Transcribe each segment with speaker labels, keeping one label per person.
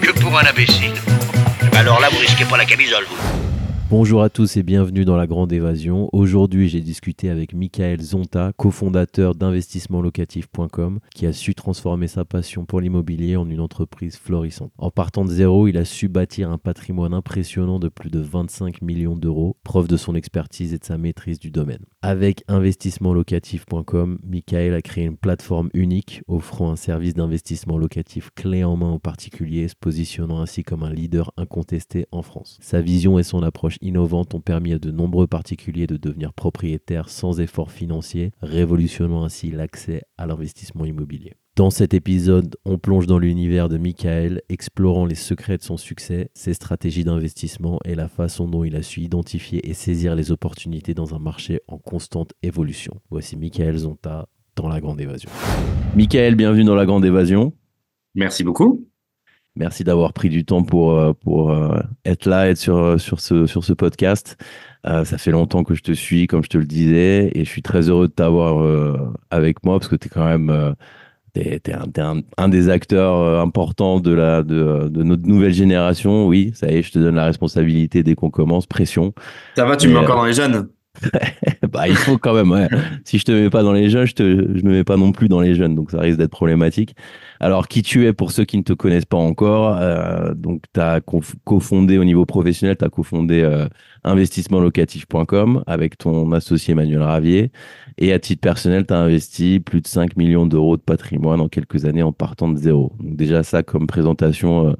Speaker 1: que pour un imbécile. Alors là, vous risquez pas la camisole, vous.
Speaker 2: Bonjour à tous et bienvenue dans La Grande Évasion. Aujourd'hui, j'ai discuté avec Michael Zonta, cofondateur d'investissementlocatif.com, qui a su transformer sa passion pour l'immobilier en une entreprise florissante. En partant de zéro, il a su bâtir un patrimoine impressionnant de plus de 25 millions d'euros, preuve de son expertise et de sa maîtrise du domaine. Avec investissementlocatif.com, Michael a créé une plateforme unique offrant un service d'investissement locatif clé en main aux particuliers, se positionnant ainsi comme un leader incontesté en France. Sa vision et son approche innovantes ont permis à de nombreux particuliers de devenir propriétaires sans effort financier, révolutionnant ainsi l'accès à l'investissement immobilier. Dans cet épisode, on plonge dans l'univers de Michael, explorant les secrets de son succès, ses stratégies d'investissement et la façon dont il a su identifier et saisir les opportunités dans un marché en constante évolution. Voici Michael Zonta dans La Grande Évasion. Michael, bienvenue dans La Grande Évasion.
Speaker 3: Merci beaucoup.
Speaker 2: Merci d'avoir pris du temps pour, euh, pour euh, être là, être sur, euh, sur, ce, sur ce podcast. Euh, ça fait longtemps que je te suis, comme je te le disais, et je suis très heureux de t'avoir euh, avec moi parce que tu es quand même euh, un, t'es un, un des acteurs importants de, la, de, de notre nouvelle génération. Oui, ça y est, je te donne la responsabilité dès qu'on commence. Pression.
Speaker 3: Ça va, tu me mets encore dans les jeunes
Speaker 2: bah, il faut quand même. Ouais. si je te mets pas dans les jeunes, je te, je me mets pas non plus dans les jeunes, donc ça risque d'être problématique. Alors, qui tu es pour ceux qui ne te connaissent pas encore euh, Donc, tu as cofondé au niveau professionnel, tu as cofondé euh, investissementlocatif.com avec ton associé Emmanuel Ravier. Et à titre personnel, tu as investi plus de 5 millions d'euros de patrimoine en quelques années en partant de zéro. Donc, déjà, ça, comme présentation, euh,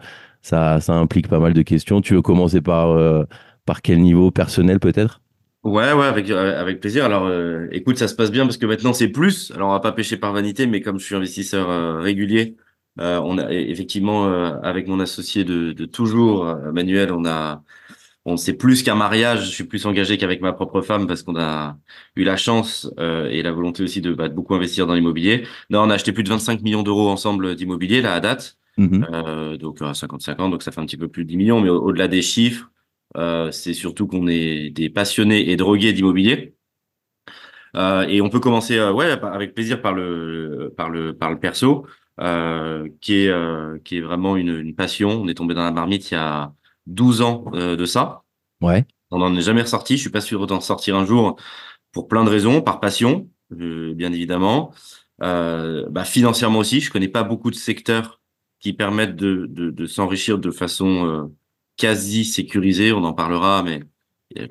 Speaker 2: ça, ça implique pas mal de questions. Tu veux commencer par, euh, par quel niveau personnel peut-être?
Speaker 3: Ouais, ouais, avec, euh, avec plaisir. Alors, euh, écoute, ça se passe bien parce que maintenant c'est plus. Alors, on va pas pêcher par vanité, mais comme je suis investisseur euh, régulier, euh, on a effectivement, euh, avec mon associé de, de toujours, Manuel, on a, on sait plus qu'un mariage. Je suis plus engagé qu'avec ma propre femme parce qu'on a eu la chance euh, et la volonté aussi de, bah, de beaucoup investir dans l'immobilier. Non, on a acheté plus de 25 millions d'euros ensemble d'immobilier là à date.
Speaker 2: Mhm.
Speaker 3: Euh, donc à 55 ans, donc ça fait un petit peu plus de 10 millions, mais au- au-delà des chiffres, c'est surtout qu'on est des passionnés et drogués d'immobilier. Euh, et on peut commencer, euh, ouais, avec plaisir par le par le par le perso, euh, qui est euh, qui est vraiment une, une passion. On est tombé dans la marmite il y a 12 ans euh, de ça.
Speaker 2: Ouais.
Speaker 3: On n'en est jamais ressorti. Je suis pas sûr d'en sortir un jour pour plein de raisons, par passion, euh, bien évidemment. Euh, bah, financièrement aussi, je connais pas beaucoup de secteurs qui permettent de, de, de s'enrichir de façon euh, quasi sécurisée. On en parlera, mais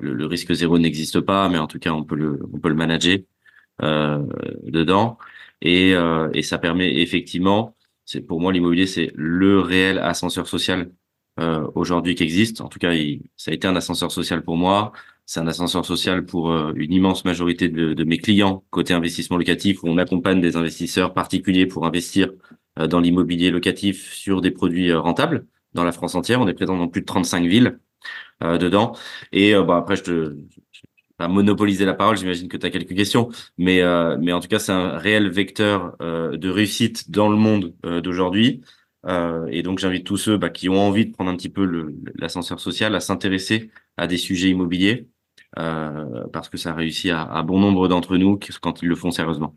Speaker 3: le, risque zéro n'existe pas, mais en tout cas, on peut le, on peut le manager euh, dedans. Et, euh, et ça permet effectivement, c'est pour moi l'immobilier, c'est le réel ascenseur social euh, aujourd'hui qui existe. En tout cas, il, ça a été un ascenseur social pour moi. C'est un ascenseur social pour euh, une immense majorité de, mes clients côté investissement locatif où on accompagne des investisseurs particuliers pour investir dans l'immobilier locatif sur des produits rentables dans la France entière. On est présent dans plus de 35 villes euh, dedans. Et euh, bah, après, je te je pas monopoliser la parole, j'imagine que tu as quelques questions, mais, euh, mais en tout cas, c'est un réel vecteur euh, de réussite dans le monde euh, d'aujourd'hui. Euh, et donc, j'invite tous ceux bah, qui ont envie de prendre un petit peu l'ascenseur social à s'intéresser à des sujets immobiliers, parce que ça réussit à, à bon nombre d'entre nous quand ils le font sérieusement.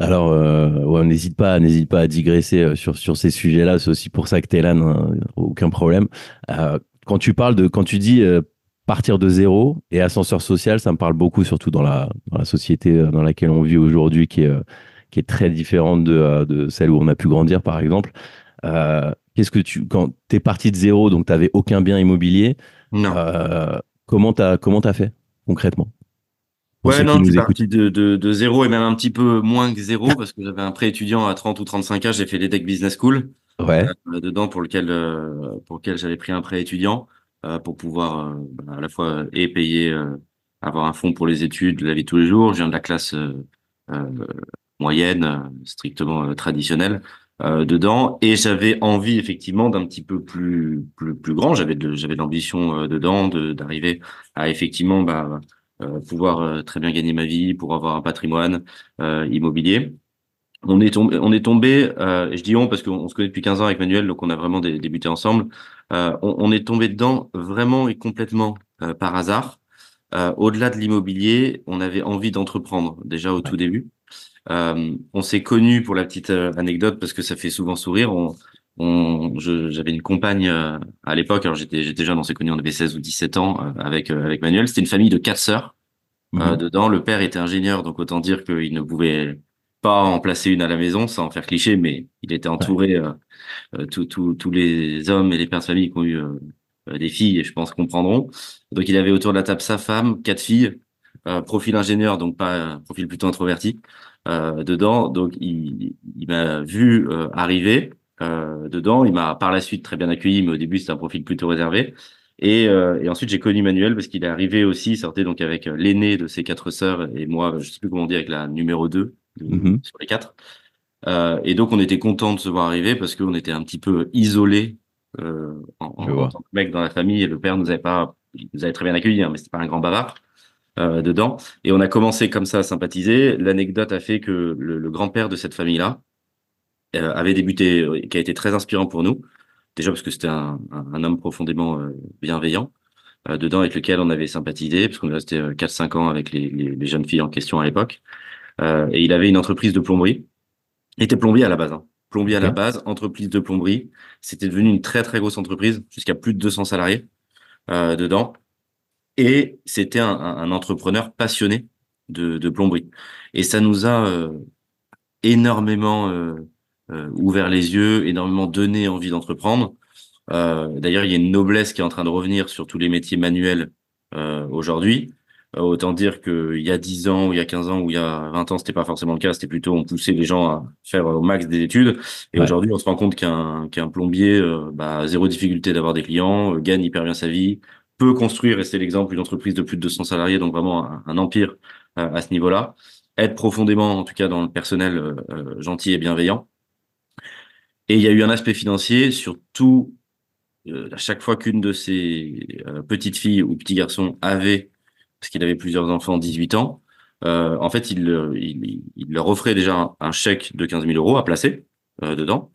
Speaker 2: Alors, euh, ouais, n'hésite pas, n'hésite pas à digresser euh, sur, sur ces sujets-là. C'est aussi pour ça que tu es là, non, aucun problème. Euh, quand tu parles de, quand tu dis euh, partir de zéro et ascenseur social, ça me parle beaucoup, surtout dans la, dans la société euh, dans laquelle on vit aujourd'hui, qui est, euh, qui est très différente de, euh, de celle où on a pu grandir, par exemple. Euh, Qu'est-ce que tu, quand tu es parti de zéro, donc tu n'avais aucun bien immobilier,
Speaker 3: Non.
Speaker 2: euh, comment tu as, comment t'as fait concrètement? Pour
Speaker 3: Ouais, non, je suis parti de, de, de zéro et même un petit peu moins que zéro parce que j'avais un prêt étudiant à 30 ou 35 ans. J'ai fait l'EDEC Business School
Speaker 2: Ouais,
Speaker 3: euh, dedans pour lequel, euh, pour lequel j'avais pris un prêt étudiant euh, pour pouvoir à la fois et payer, avoir un fonds pour les études, la vie de tous les jours. Je viens de la classe moyenne, strictement traditionnelle. dedans. Et j'avais envie effectivement d'un petit peu plus plus, plus grand. J'avais de j'avais l'ambition dedans de d'arriver à effectivement bah, pouvoir euh, très bien gagner ma vie, pour avoir un patrimoine euh, immobilier. On est tombé, on est tombé. je dis on parce qu'on se connaît depuis 15 ans avec Manuel, donc on a vraiment débuté ensemble. On, on, est tombé dedans vraiment et complètement par hasard. Au-delà de l'immobilier, on avait envie d'entreprendre déjà au tout début. Euh, on s'est connus pour la petite euh, anecdote parce que ça fait souvent sourire. On, j'avais une compagne euh, à l'époque, alors j'étais, j'étais jeune, on s'est connus, on avait 16 ou 17 ans euh, avec, avec Manuel. C'était une famille de quatre sœurs. Mhm. dedans, le père était ingénieur, donc autant dire qu'il ne pouvait pas en placer une à la maison sans en faire cliché, mais il était entouré ouais. tous les hommes et les pères de famille qui ont eu des filles, je pense comprendront. Donc il avait autour de la table sa femme, quatre filles, profil ingénieur, donc pas profil plutôt introverti euh, dedans. Donc, il, il m'a vu euh, arriver euh, dedans. Il m'a par la suite très bien accueilli, mais au début, c'était un profil plutôt réservé. Et, et ensuite, j'ai connu Manuel parce qu'il est arrivé aussi, il sortait donc avec l'aîné de ses quatre sœurs et moi, je sais plus comment on dit, avec la numéro 2 mm-hmm. sur les quatre. Euh, et donc, on était content de se voir arriver parce qu'on était un petit peu isolés euh, en, en, tant que mec dans la famille. Et le père nous avait pas, il nous avait très bien accueillis, hein, mais c'était pas un grand bavard. Euh, dedans. Et on a commencé comme ça à sympathiser. L'anecdote a fait que le, le grand-père de cette famille-là euh, avait débuté, euh, qui a été très inspirant pour nous. Déjà parce que c'était un, un, un, homme profondément euh, bienveillant, euh, dedans avec lequel on avait sympathisé, parce qu'on est resté 4-5 ans avec les, les, les, jeunes filles en question à l'époque. et il avait une entreprise de plomberie. Il était plombier à la base. Hein. Plombier à la base, entreprise de plomberie. C'était devenu une très très grosse entreprise, jusqu'à plus de 200 salariés dedans. Et c'était un, un, entrepreneur passionné de, de, plomberie. Et ça nous a euh, énormément euh, euh, ouvert les yeux, énormément donné envie d'entreprendre. Euh, d'ailleurs, il y a une noblesse qui est en train de revenir sur tous les métiers manuels euh, aujourd'hui. autant dire qu'il y a 10 ans, ou il y a 15 ans, ou il y a 20 ans, c'était pas forcément le cas. C'était plutôt on poussait les gens à faire au max des études. Et ouais. aujourd'hui, on se rend compte qu'un qu'un plombier, bah, zéro difficulté d'avoir des clients, gagne hyper bien sa vie, peut construire, et c'est l'exemple d'une entreprise de plus de 200 salariés, donc vraiment un, un empire euh, à ce niveau-là, être profondément, en tout cas dans le personnel, euh, euh, gentil et bienveillant. Et il y a eu un aspect financier, surtout à chaque fois qu'une de ces petites filles ou petits garçons avait, parce qu'il avait plusieurs enfants, 18 ans, en fait, il, il, il, leur offrait déjà un, un, chèque de 15 000 euros à placer dedans.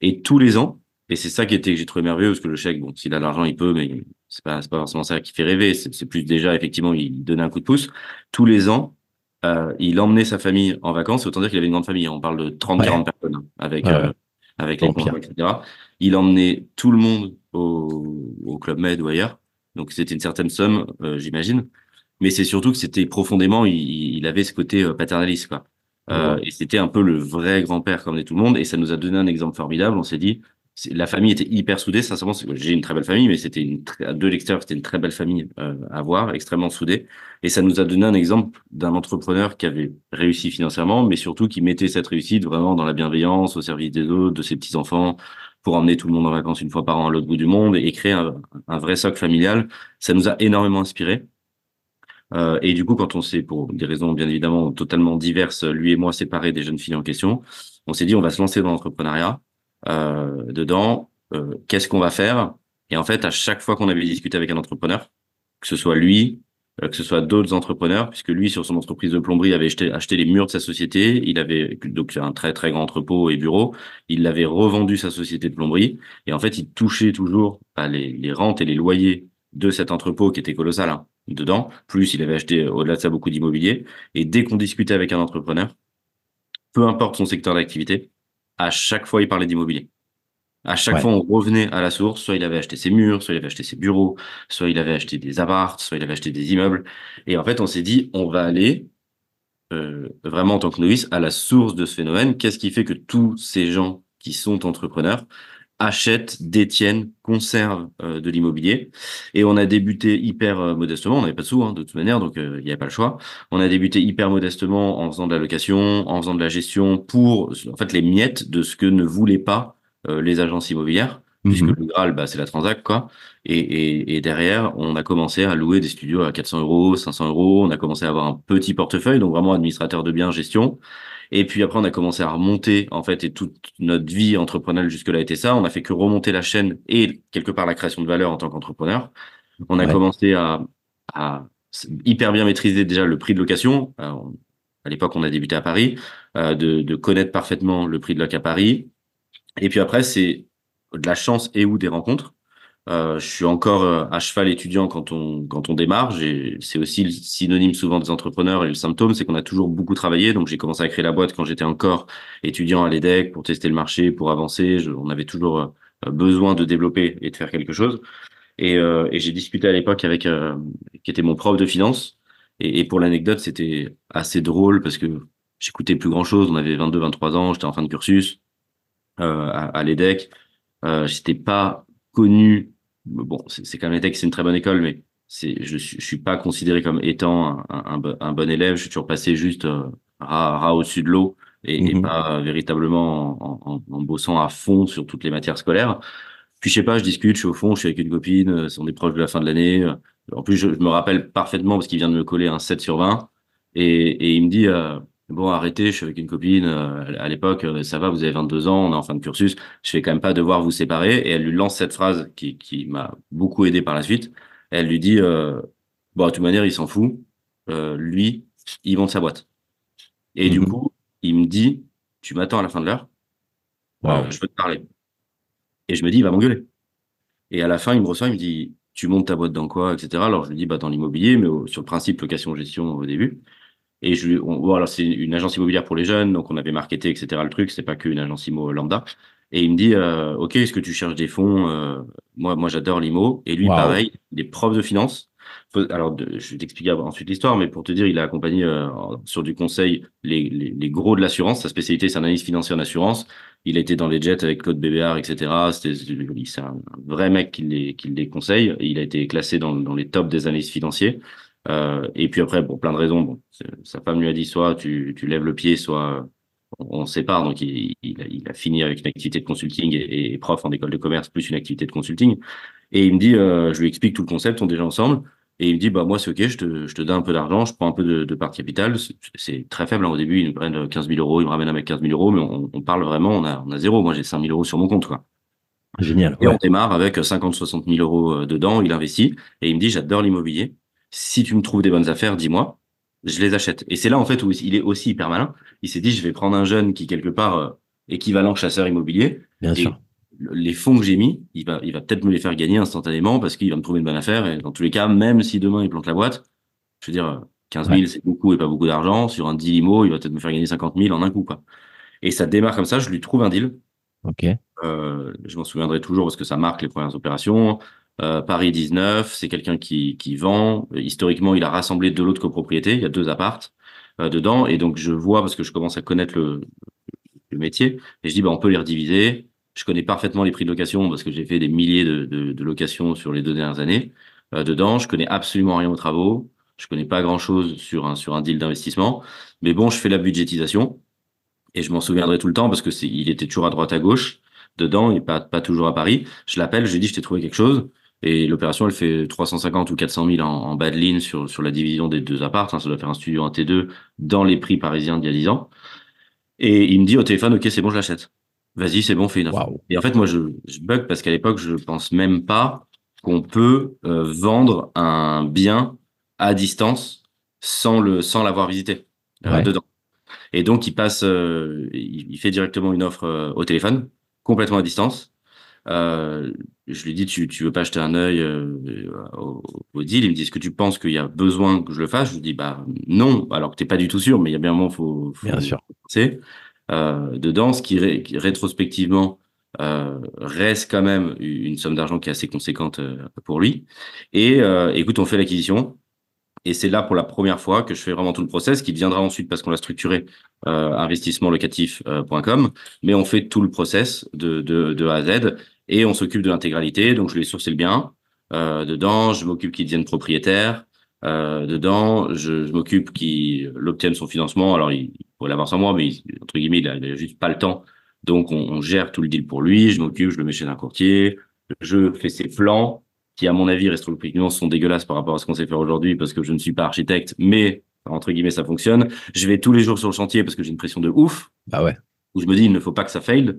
Speaker 3: Et tous les ans, et c'est ça qui était que j'ai trouvé merveilleux, parce que le chèque, bon, s'il a l'argent, il peut, mais c'est pas, pas forcément ça qui fait rêver. C'est plus déjà, effectivement, il donnait un coup de pouce. Tous les ans, euh, il emmenait sa famille en vacances. Autant dire qu'il avait une grande famille. On parle de 30, ouais. 40 personnes hein, avec, ouais, euh, avec les conjoints, etc. Il emmenait tout le monde au, au Club Med ou ailleurs. Donc, c'était une certaine somme, euh, j'imagine. Mais c'est surtout que c'était profondément, il, il, avait ce côté euh, paternaliste, quoi. Ouais. et c'était un peu le vrai grand-père comme est tout le monde. Et ça nous a donné un exemple formidable. On s'est dit, la famille était hyper soudée. Sincèrement, j'ai une très belle famille, mais c'était une de l'extérieur, c'était une très belle famille euh, à voir, extrêmement soudée. Et ça nous a donné un exemple d'un entrepreneur qui avait réussi financièrement, mais surtout qui mettait cette réussite vraiment dans la bienveillance, au service des autres, de ses petits enfants, pour emmener tout le monde en vacances une fois par an à l'autre bout du monde et créer un, un, vrai socle familial. Ça nous a énormément inspiré. Euh, et du coup, quand on s'est, pour des raisons bien évidemment totalement diverses, lui et moi séparés des jeunes filles en question, on s'est dit on va se lancer dans l'entrepreneuriat dedans, euh, qu'est-ce qu'on va faire? Et en fait, à chaque fois qu'on avait discuté avec un entrepreneur, que ce soit lui, euh, que ce soit d'autres entrepreneurs, puisque lui, sur son entreprise de plomberie, avait acheté, les murs de sa société, il avait donc un très très grand entrepôt et bureau, il avait revendu sa société de plomberie, et en fait, il touchait toujours bah, les, les rentes et les loyers de cet entrepôt qui était colossal hein, dedans, plus il avait acheté au-delà de ça beaucoup d'immobilier, et dès qu'on discutait avec un entrepreneur, peu importe son secteur d'activité, à chaque fois, il parlait d'immobilier. À chaque ouais. fois, on revenait à la source. Soit il avait acheté ses murs, soit il avait acheté ses bureaux, soit il avait acheté des apparts, soit il avait acheté des immeubles. Et en fait, on s'est dit, on va aller euh, vraiment en tant que novice à la source de ce phénomène. Qu'est-ce qui fait que tous ces gens qui sont entrepreneurs achètent, détiennent, conservent euh, de l'immobilier. Et on a débuté hyper euh, modestement, on n'avait pas de sous hein, de toute manière, donc euh, il n'y avait pas le choix. On a débuté hyper modestement en faisant de la location, en faisant de la gestion pour en fait les miettes de ce que ne voulaient pas euh, les agences immobilières. Mm -hmm. Puisque le Graal, bah, c'est la transac, quoi. Et, et, et, derrière, on a commencé à louer des studios à 400 euros, 500 euros. On a commencé à avoir un petit portefeuille, donc vraiment administrateur de biens, gestion. Et puis après, on a commencé à remonter, en fait, et toute notre vie entrepreneuriale jusque-là était ça. On a fait que remonter la chaîne et quelque part la création de valeur en tant qu'entrepreneur. On a
Speaker 2: Ouais.
Speaker 3: commencé à, à hyper bien maîtriser déjà le prix de location. On- à l'époque, on a débuté à Paris, euh, de, de connaître parfaitement le prix de loc à Paris. Et puis après, c'est de la chance et ou des rencontres. Euh, je suis encore euh, à cheval étudiant quand on quand on démarre. C'est aussi le synonyme souvent des entrepreneurs et le symptôme, c'est qu'on a toujours beaucoup travaillé. Donc j'ai commencé à créer la boîte quand j'étais encore étudiant à l'EDEC pour tester le marché, pour avancer. Je- on avait toujours euh, besoin de développer et de faire quelque chose. Et, euh, et j'ai discuté à l'époque avec euh, qui était mon prof de finance. Et, et pour l'anecdote, c'était assez drôle parce que j'écoutais plus grand chose. On avait 22, 23 ans, j'étais en fin de cursus euh, à, à l'EDEC. Euh, j'étais pas connu. Bon, c'est quand même l'EDEC, c'est une très bonne école, mais c'est je, suis- je suis pas considéré comme étant un, un, un bo- un bon élève. Je suis toujours passé juste euh, ras, ras au-dessus de l'eau et, et
Speaker 2: Mhm.
Speaker 3: pas véritablement en, en, en bossant à fond sur toutes les matières scolaires. Puis je sais pas, je discute, je suis au fond, je suis avec une copine, euh, on est proche de la fin de l'année. Euh, En plus, je, je me rappelle parfaitement parce qu'il vient de me coller un 7 sur 20 et, et il me dit euh, bon arrêtez, je suis avec une copine. euh, à l'époque, euh, ça va, vous avez 22 ans, on est en fin de cursus. Je vais quand même pas devoir vous séparer. Et elle lui lance cette phrase qui, qui m'a beaucoup aidé par la suite. Elle lui dit euh, bon de toute manière, il s'en fout. Euh, lui, il vend sa boîte. Et du
Speaker 2: Mhm.
Speaker 3: coup, il me dit tu m'attends à la fin de l'heure.
Speaker 2: Wow.
Speaker 3: Euh, je veux te parler. Et je me dis, il va m'engueuler. Et à la fin, il me reçoit, il me dit, tu montes ta boîte dans quoi, etc. Alors je lui dis, bah, dans l'immobilier, mais au- sur le principe location-gestion au début. Et je lui, on, voilà, c'est une agence immobilière pour les jeunes, donc on avait marketé, etc. Le truc, c'est pas qu'une agence immo lambda. Et il me dit, euh, OK, est-ce que tu cherches des fonds Euh, Moi, moi, j'adore l'IMO. Et lui,
Speaker 2: Wow.
Speaker 3: pareil, il est prof de finance. Alors, je vais t'expliquer ensuite l'histoire, mais pour te dire, il a accompagné euh, sur du conseil les, les, les gros de l'assurance. Sa spécialité, c'est analyse financière en assurance. Il a été dans les jets avec Claude Bébéard, etc. C'était, c'est un vrai mec qui les, qui les conseille. Il a été classé dans, dans les tops des analystes financiers. Euh, et puis après, pour plein de raisons, bon, sa femme lui a dit soit tu, tu lèves le pied, soit on, sépare. Donc il, il, a, il a fini avec une activité de consulting et, et prof en école de commerce plus une activité de consulting. Et il me dit, euh, je lui explique tout le concept, on est déjà ensemble. Et il me dit, bah moi c'est ok, je te, je te donne un peu d'argent, je prends un peu de, de part de capital. C'est- très faible hein, au début, ils me prennent 15 000 euros, ils me ramènent avec 15 000 euros, mais on, on parle vraiment, on a, on a zéro. Moi j'ai 5 000 euros sur mon compte, quoi.
Speaker 2: Génial.
Speaker 3: Et
Speaker 2: ouais.
Speaker 3: on démarre avec 50, 60 000 euros euh, dedans, il investit, et il me dit, j'adore l'immobilier. Si tu me trouves des bonnes affaires, dis-moi, je les achète. Et c'est là, en fait, où il est aussi hyper malin. Il s'est dit, je vais prendre un jeune qui, quelque part, euh, équivalent chasseur immobilier.
Speaker 2: Bien
Speaker 3: Et
Speaker 2: sûr.
Speaker 3: le- les fonds que j'ai mis, il va, il va peut-être me les faire gagner instantanément parce qu'il va me trouver une bonne affaire. Et dans tous les cas, même si demain il plante la boîte, je veux dire, euh, 15 000, c'est beaucoup et pas beaucoup d'argent. Sur un 10 limo, il va peut-être me faire gagner 50 000 en un coup, quoi. Et ça démarre comme ça, je lui trouve un deal.
Speaker 2: Ok.
Speaker 3: Euh, je m'en souviendrai toujours parce que ça marque les premières opérations. Euh, Paris 19, c'est quelqu'un qui, qui vend. Historiquement, il a rassemblé de copropriété. Il y a deux appartes euh, dedans. Et donc, je vois, parce que je commence à connaître le, le métier, et je dis, bah, on peut les rediviser. Je connais parfaitement les prix de location parce que j'ai fait des milliers de, de, de locations sur les deux dernières années. Euh, dedans, je connais absolument rien aux travaux. Je connais pas grand-chose sur un, sur un deal d'investissement. Mais bon, je fais la budgétisation. Et je m'en souviendrai tout le temps parce que c'est, il était toujours à droite à gauche dedans et pas, pas toujours à Paris. Je l'appelle, je lui dis, je t'ai trouvé quelque chose. Et l'opération, elle fait 350 ou 400 000 en, en bas de ligne sur, sur la division des deux apparts. hein. ça doit faire un studio en T2 dans les prix parisiens d'il y a 10 ans. Et il me dit au téléphone, OK, c'est bon, je l'achète. Vas-y, c'est bon, fais une offre.
Speaker 2: Waouh.
Speaker 3: Et en fait, moi, je, je bug parce qu'à l'époque, je pense même pas qu'on peut euh, vendre un bien à distance sans le, sans l'avoir visité euh, dedans. Et donc, il passe, euh, il, il fait directement une offre au téléphone, complètement à distance. Euh, je lui dis, tu, tu veux pas jeter un œil euh, au, au deal? Il me dit, est-ce que tu penses qu'il y a besoin que je le fasse? Je lui dis, bah non, alors que t'es pas du tout sûr, mais il y a bien un moment, faut, faut
Speaker 2: Bien sûr.
Speaker 3: penser. Euh, dedans, ce qui, ré- qui, rétrospectivement euh, reste quand même une somme d'argent qui est assez conséquente pour lui. Et euh, écoute, on fait l'acquisition. Et c'est là pour la première fois que je fais vraiment tout le process, qui viendra ensuite parce qu'on l'a structuré euh, investissementlocatif.com, mais on fait tout le process de, de, de A à Z et on s'occupe de l'intégralité. Donc je lui ai sourcé le bien. Euh, dedans, je m'occupe qu'il devienne propriétaire. Euh, dedans, je, je m'occupe qu'il obtienne son financement. Alors il, il pourrait l'avoir sans moi, mais il, entre guillemets, il a, il a juste pas le temps. Donc on, on gère tout le deal pour lui. Je m'occupe, je le mets chez un courtier. Je fais ses plans qui, à mon avis, rétrospectivement, sont dégueulasses par rapport à ce qu'on sait faire aujourd'hui parce que je ne suis pas architecte, mais entre guillemets, ça fonctionne. Je vais tous les jours sur le chantier parce que j'ai une pression de ouf.
Speaker 2: Bah ouais.
Speaker 3: Où je me dis, il ne faut pas que ça faille.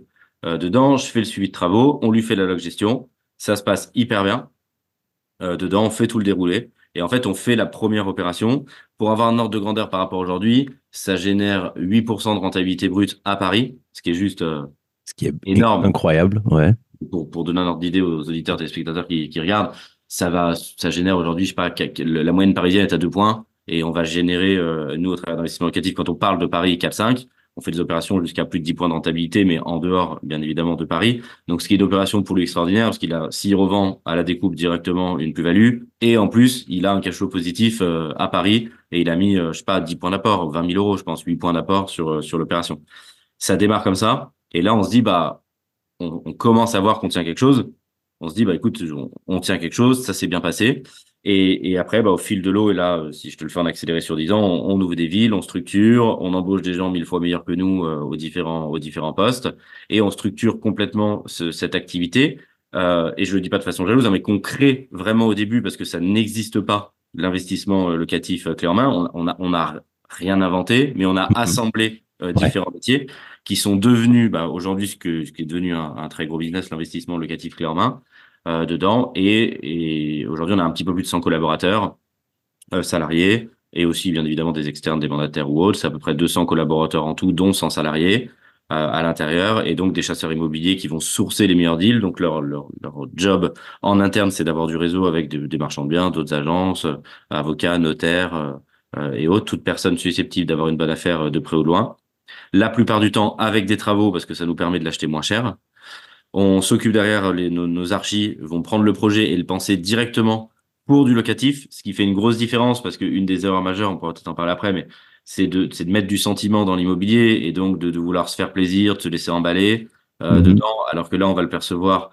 Speaker 3: Euh, dedans, je fais le suivi de travaux, on lui fait la log gestion. Ça se passe hyper bien. Euh, dedans, on fait tout le déroulé. Et en fait, on fait la première opération. Pour avoir un ordre de grandeur par rapport à aujourd'hui, ça génère 8% de rentabilité brute à Paris, ce qui est juste euh,
Speaker 2: Ce qui est
Speaker 3: Énorme.
Speaker 2: incroyable, ouais.
Speaker 3: pour, pour donner un ordre d'idée aux auditeurs, téléspectateurs qui, qui regardent, ça va, ça génère aujourd'hui, je sais pas, la moyenne parisienne est à deux points et on va générer, euh, nous, au travers d'investissement locatif, quand on parle de Paris 4-5, on fait des opérations jusqu'à plus de 10 points de rentabilité, mais en dehors, bien évidemment, de Paris. Donc, ce qui est d'opération pour lui extraordinaire, parce qu'il a, s'il revend à la découpe directement une plus-value, et en plus, il a un cash flow positif euh, à Paris, et il a mis, euh, je sais pas, 10 points d'apport, 20 000 euros, je pense, 8 points d'apport sur, euh, sur l'opération. Ça démarre comme ça, et là, on se dit, bah, on, commence à voir qu'on tient quelque chose. On se dit, bah, écoute, on tient quelque chose, ça s'est bien passé. Et, et après, bah, au fil de l'eau, et là, si je te le fais en accéléré sur 10 ans, on, on ouvre des villes, on structure, on embauche des gens mille fois meilleurs que nous euh, aux, différents, aux différents postes, et on structure complètement ce- cette activité. Euh, et je le dis pas de façon jalouse, hein, mais qu'on crée vraiment au début, parce que ça n'existe pas, l'investissement euh, locatif euh, clé en main. On, on, a, on a rien inventé, mais on a assemblé euh,
Speaker 2: Ouais.
Speaker 3: différents métiers qui sont devenus bah, aujourd'hui ce, que, ce qui est devenu un, un très gros business, l'investissement locatif clé en main euh, dedans. Et, et aujourd'hui, on a un petit peu plus de 100 collaborateurs euh, salariés et aussi bien évidemment des externes, des mandataires ou autres. C'est à peu près 200 collaborateurs en tout, dont 100 salariés euh, à l'intérieur et donc des chasseurs immobiliers qui vont sourcer les meilleurs deals. Donc leur, leur, leur job en interne, c'est d'avoir du réseau avec des, marchands de biens, d'autres agences, euh, avocats, notaires euh, euh, et autres, toute personne susceptible d'avoir une bonne affaire de près ou de loin. La plupart du temps avec des travaux parce que ça nous permet de l'acheter moins cher. On s'occupe derrière, les, nos, nos archis vont prendre le projet et le penser directement pour du locatif, ce qui fait une grosse différence parce qu'une des erreurs majeures, on pourra peut-être en parler après, mais c'est de, c'est de mettre du sentiment dans l'immobilier et donc de, de vouloir se faire plaisir, de se laisser emballer euh,
Speaker 2: Mhm.
Speaker 3: dedans, alors que là, on va le percevoir.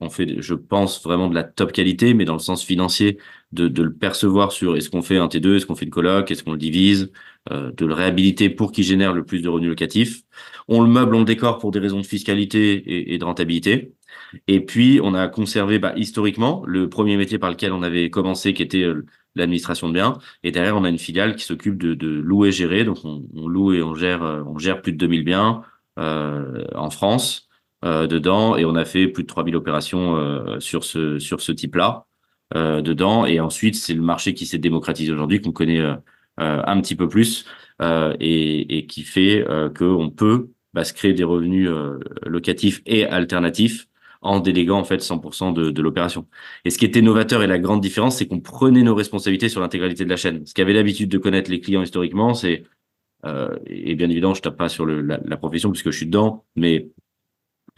Speaker 3: On fait, je pense, vraiment de la top qualité, mais dans le sens financier, de, de le percevoir sur est-ce qu'on fait un T2, est-ce qu'on fait une coloc, est-ce qu'on le divise, euh, de le réhabiliter pour qu'il génère le plus de revenus locatifs. On le meuble, on le décore pour des raisons de fiscalité et, de rentabilité. Et puis, on a conservé bah, historiquement le premier métier par lequel on avait commencé, qui était euh, l'administration de biens. Et derrière, on a une filiale qui s'occupe de, de louer et gérer. Donc, on, loue et on gère, euh, on gère plus de 2000 biens euh, en France euh, dedans. Et on a fait plus de 3000 opérations euh, sur ce, sur ce type-là euh, dedans. Et ensuite, c'est le marché qui s'est démocratisé aujourd'hui, qu'on connaît un petit peu plus et, et qui fait qu'on peut bah, se créer des revenus euh, locatifs et alternatifs en déléguant en fait 100% de, de l'opération. Et ce qui était novateur et la grande différence, c'est qu'on prenait nos responsabilités sur l'intégralité de la chaîne. Ce qu'avait l'habitude de connaître les clients historiquement, c'est euh, et bien évidemment, je tape pas sur le, la, la profession puisque je suis dedans, mais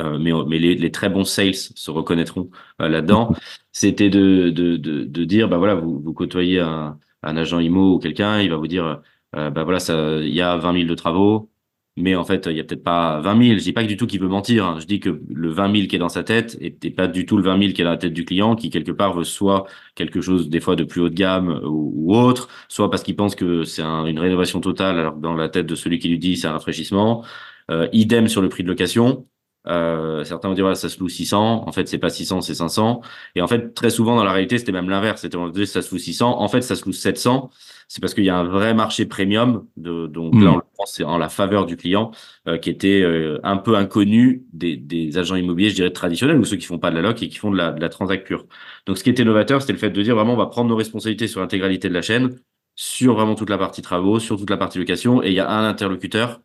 Speaker 3: euh, mais, mais les, les très bons sales se reconnaîtront euh, là-dedans. C'était de, de, de, de dire, bah voilà, vous, vous côtoyez un, un agent IMO ou quelqu'un, il va vous dire, bah voilà, ça, il y a 20 000 de travaux, mais en fait, il y a peut-être pas 20 000. Je dis pas du tout qu'il veut mentir. hein. Je dis que le 20 000 qui est dans sa tête et pas du tout le 20 000 qui est dans la tête du client, qui quelque part veut soit quelque chose des fois de plus haut de gamme ou, ou autre, soit parce qu'il pense que c'est un- une rénovation totale, alors que dans la tête de celui qui lui dit c'est un rafraîchissement. Euh, idem sur le prix de location. Euh, certains vont dire voilà, ça se loue 600. En fait, c'est pas 600, c'est 500. Et en fait, très souvent dans la réalité, c'était même l'inverse. C'était ça se loue 600. En fait, ça se loue 700. C'est parce qu'il y a un vrai marché premium. De, donc
Speaker 2: Mm.
Speaker 3: là, on le c'est en la faveur du client euh, qui était euh, un peu inconnu des, des agents immobiliers, je dirais traditionnels ou ceux qui font pas de la loc et qui font de la, de la transac pure. Donc, ce qui était novateur, c'était le fait de dire vraiment, on va prendre nos responsabilités sur l'intégralité de la chaîne, sur vraiment toute la partie travaux, sur toute la partie location, et il y a un interlocuteur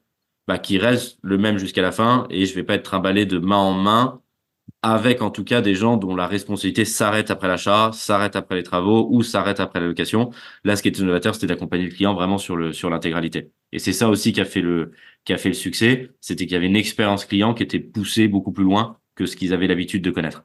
Speaker 3: bah, qui reste le même jusqu'à la fin, et je vais pas être trimballé de main en main avec en tout cas des gens dont la responsabilité s'arrête après l'achat, s'arrête après les travaux ou s'arrête après la location. Là, ce qui était novateur, c'était d'accompagner le client vraiment sur le sur l'intégralité. Et c'est ça aussi qui a fait le qui a fait le succès, c'était qu'il y avait une expérience client qui était poussée beaucoup plus loin que ce qu'ils avaient l'habitude de connaître.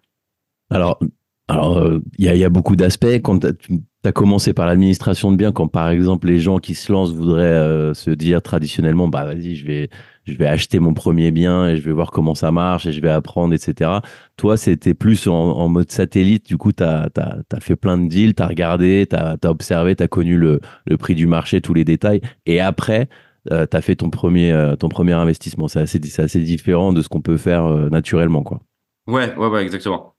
Speaker 2: Alors, alors, euh, il y, a, il y a beaucoup d'aspects. Quand tu as commencé par l'administration de biens, quand par exemple les gens qui se lancent voudraient euh, se dire traditionnellement, bah vas-y, je vais, je vais acheter mon premier bien et je vais voir comment ça marche et je vais apprendre, etc. Toi, c'était plus en, en mode satellite. Du coup, tu as, fait plein de deals, tu as regardé, tu as, observé, tu as connu le, le prix du marché, tous les détails. Et après, euh, tu as fait ton premier, euh, ton premier investissement. C'est assez, différent de ce qu'on peut faire euh, naturellement. Quoi.
Speaker 3: Ouais, ouais, ouais, exactement.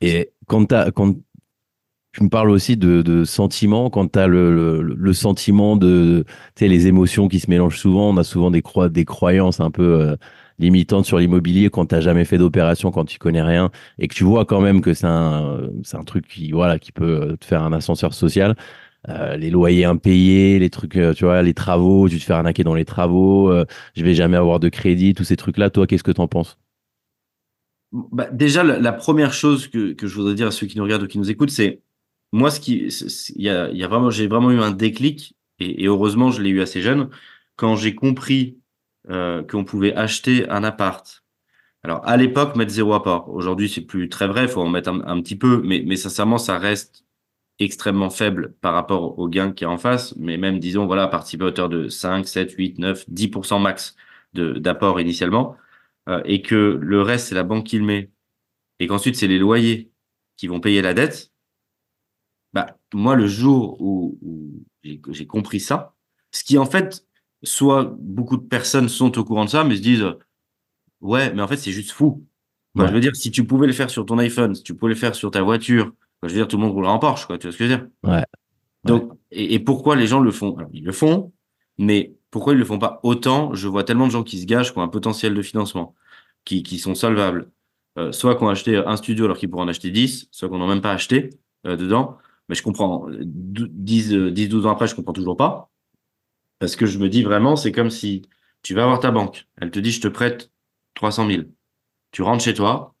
Speaker 2: Et quand, quand tu me parles aussi de, de sentiment quand tu as le, le, le sentiment de, tu sais, les émotions qui se mélangent souvent. On a souvent des, cro des croyances un peu euh, limitantes sur l'immobilier quand tu jamais fait d'opération, quand tu connais rien et que tu vois quand même que c'est un, c'est un truc qui, voilà, qui peut te faire un ascenseur social. Euh, les loyers impayés, les trucs, euh, tu vois, les travaux, tu te fais arnaquer dans les travaux, euh, je vais jamais avoir de crédit, tous ces trucs-là. Toi, qu'est-ce que tu en penses?
Speaker 3: Bah, Déjà, la, la, première chose que, que, je voudrais dire à ceux qui nous regardent ou qui nous écoutent, c'est moi, ce qui, il y a, vraiment, j'ai vraiment eu un déclic et, heureusement, je l'ai eu assez jeune. Quand j'ai compris euh, qu'on pouvait acheter un appart. Alors, à l'époque, mettre zéro apport. Aujourd'hui, c'est plus très vrai, il faut en mettre un, petit peu, mais, mais sincèrement, ça reste extrêmement faible par rapport au gain qui est en face, mais même, disons, voilà, participer à hauteur de 5, 7, 8, 9, 10% max d'apport initialement, euh, et que le reste, c'est la banque qui le met, et qu'ensuite, c'est les loyers qui vont payer la dette, bah, moi, le jour où, où j'ai compris ça, ce qui, en fait, soit beaucoup de personnes sont au courant de ça, mais se disent, ouais, mais en fait, c'est juste fou. Ouais. Je veux dire, si tu pouvais le faire sur ton iPhone, si tu pouvais le faire sur ta voiture, je veux dire, tout le monde roulera en Porsche, quoi. Tu vois ce que je veux dire?
Speaker 2: Ouais.
Speaker 3: Donc, et, et, pourquoi les gens le font? Alors, Ils le font, mais pourquoi ils le font pas autant? Je vois tellement de gens qui se gâchent, qui ont un potentiel de financement, qui, qui sont solvables, euh, soit qui ont acheté un studio alors qu'ils pourraient en acheter 10, soit qu'on n'en même pas acheté euh, dedans. Mais je comprends. 10, 10, 12 ans après, je comprends toujours pas. Parce que je me dis vraiment, c'est comme si tu vas voir ta banque. Elle te dit, je te prête 300 000. Tu rentres chez toi.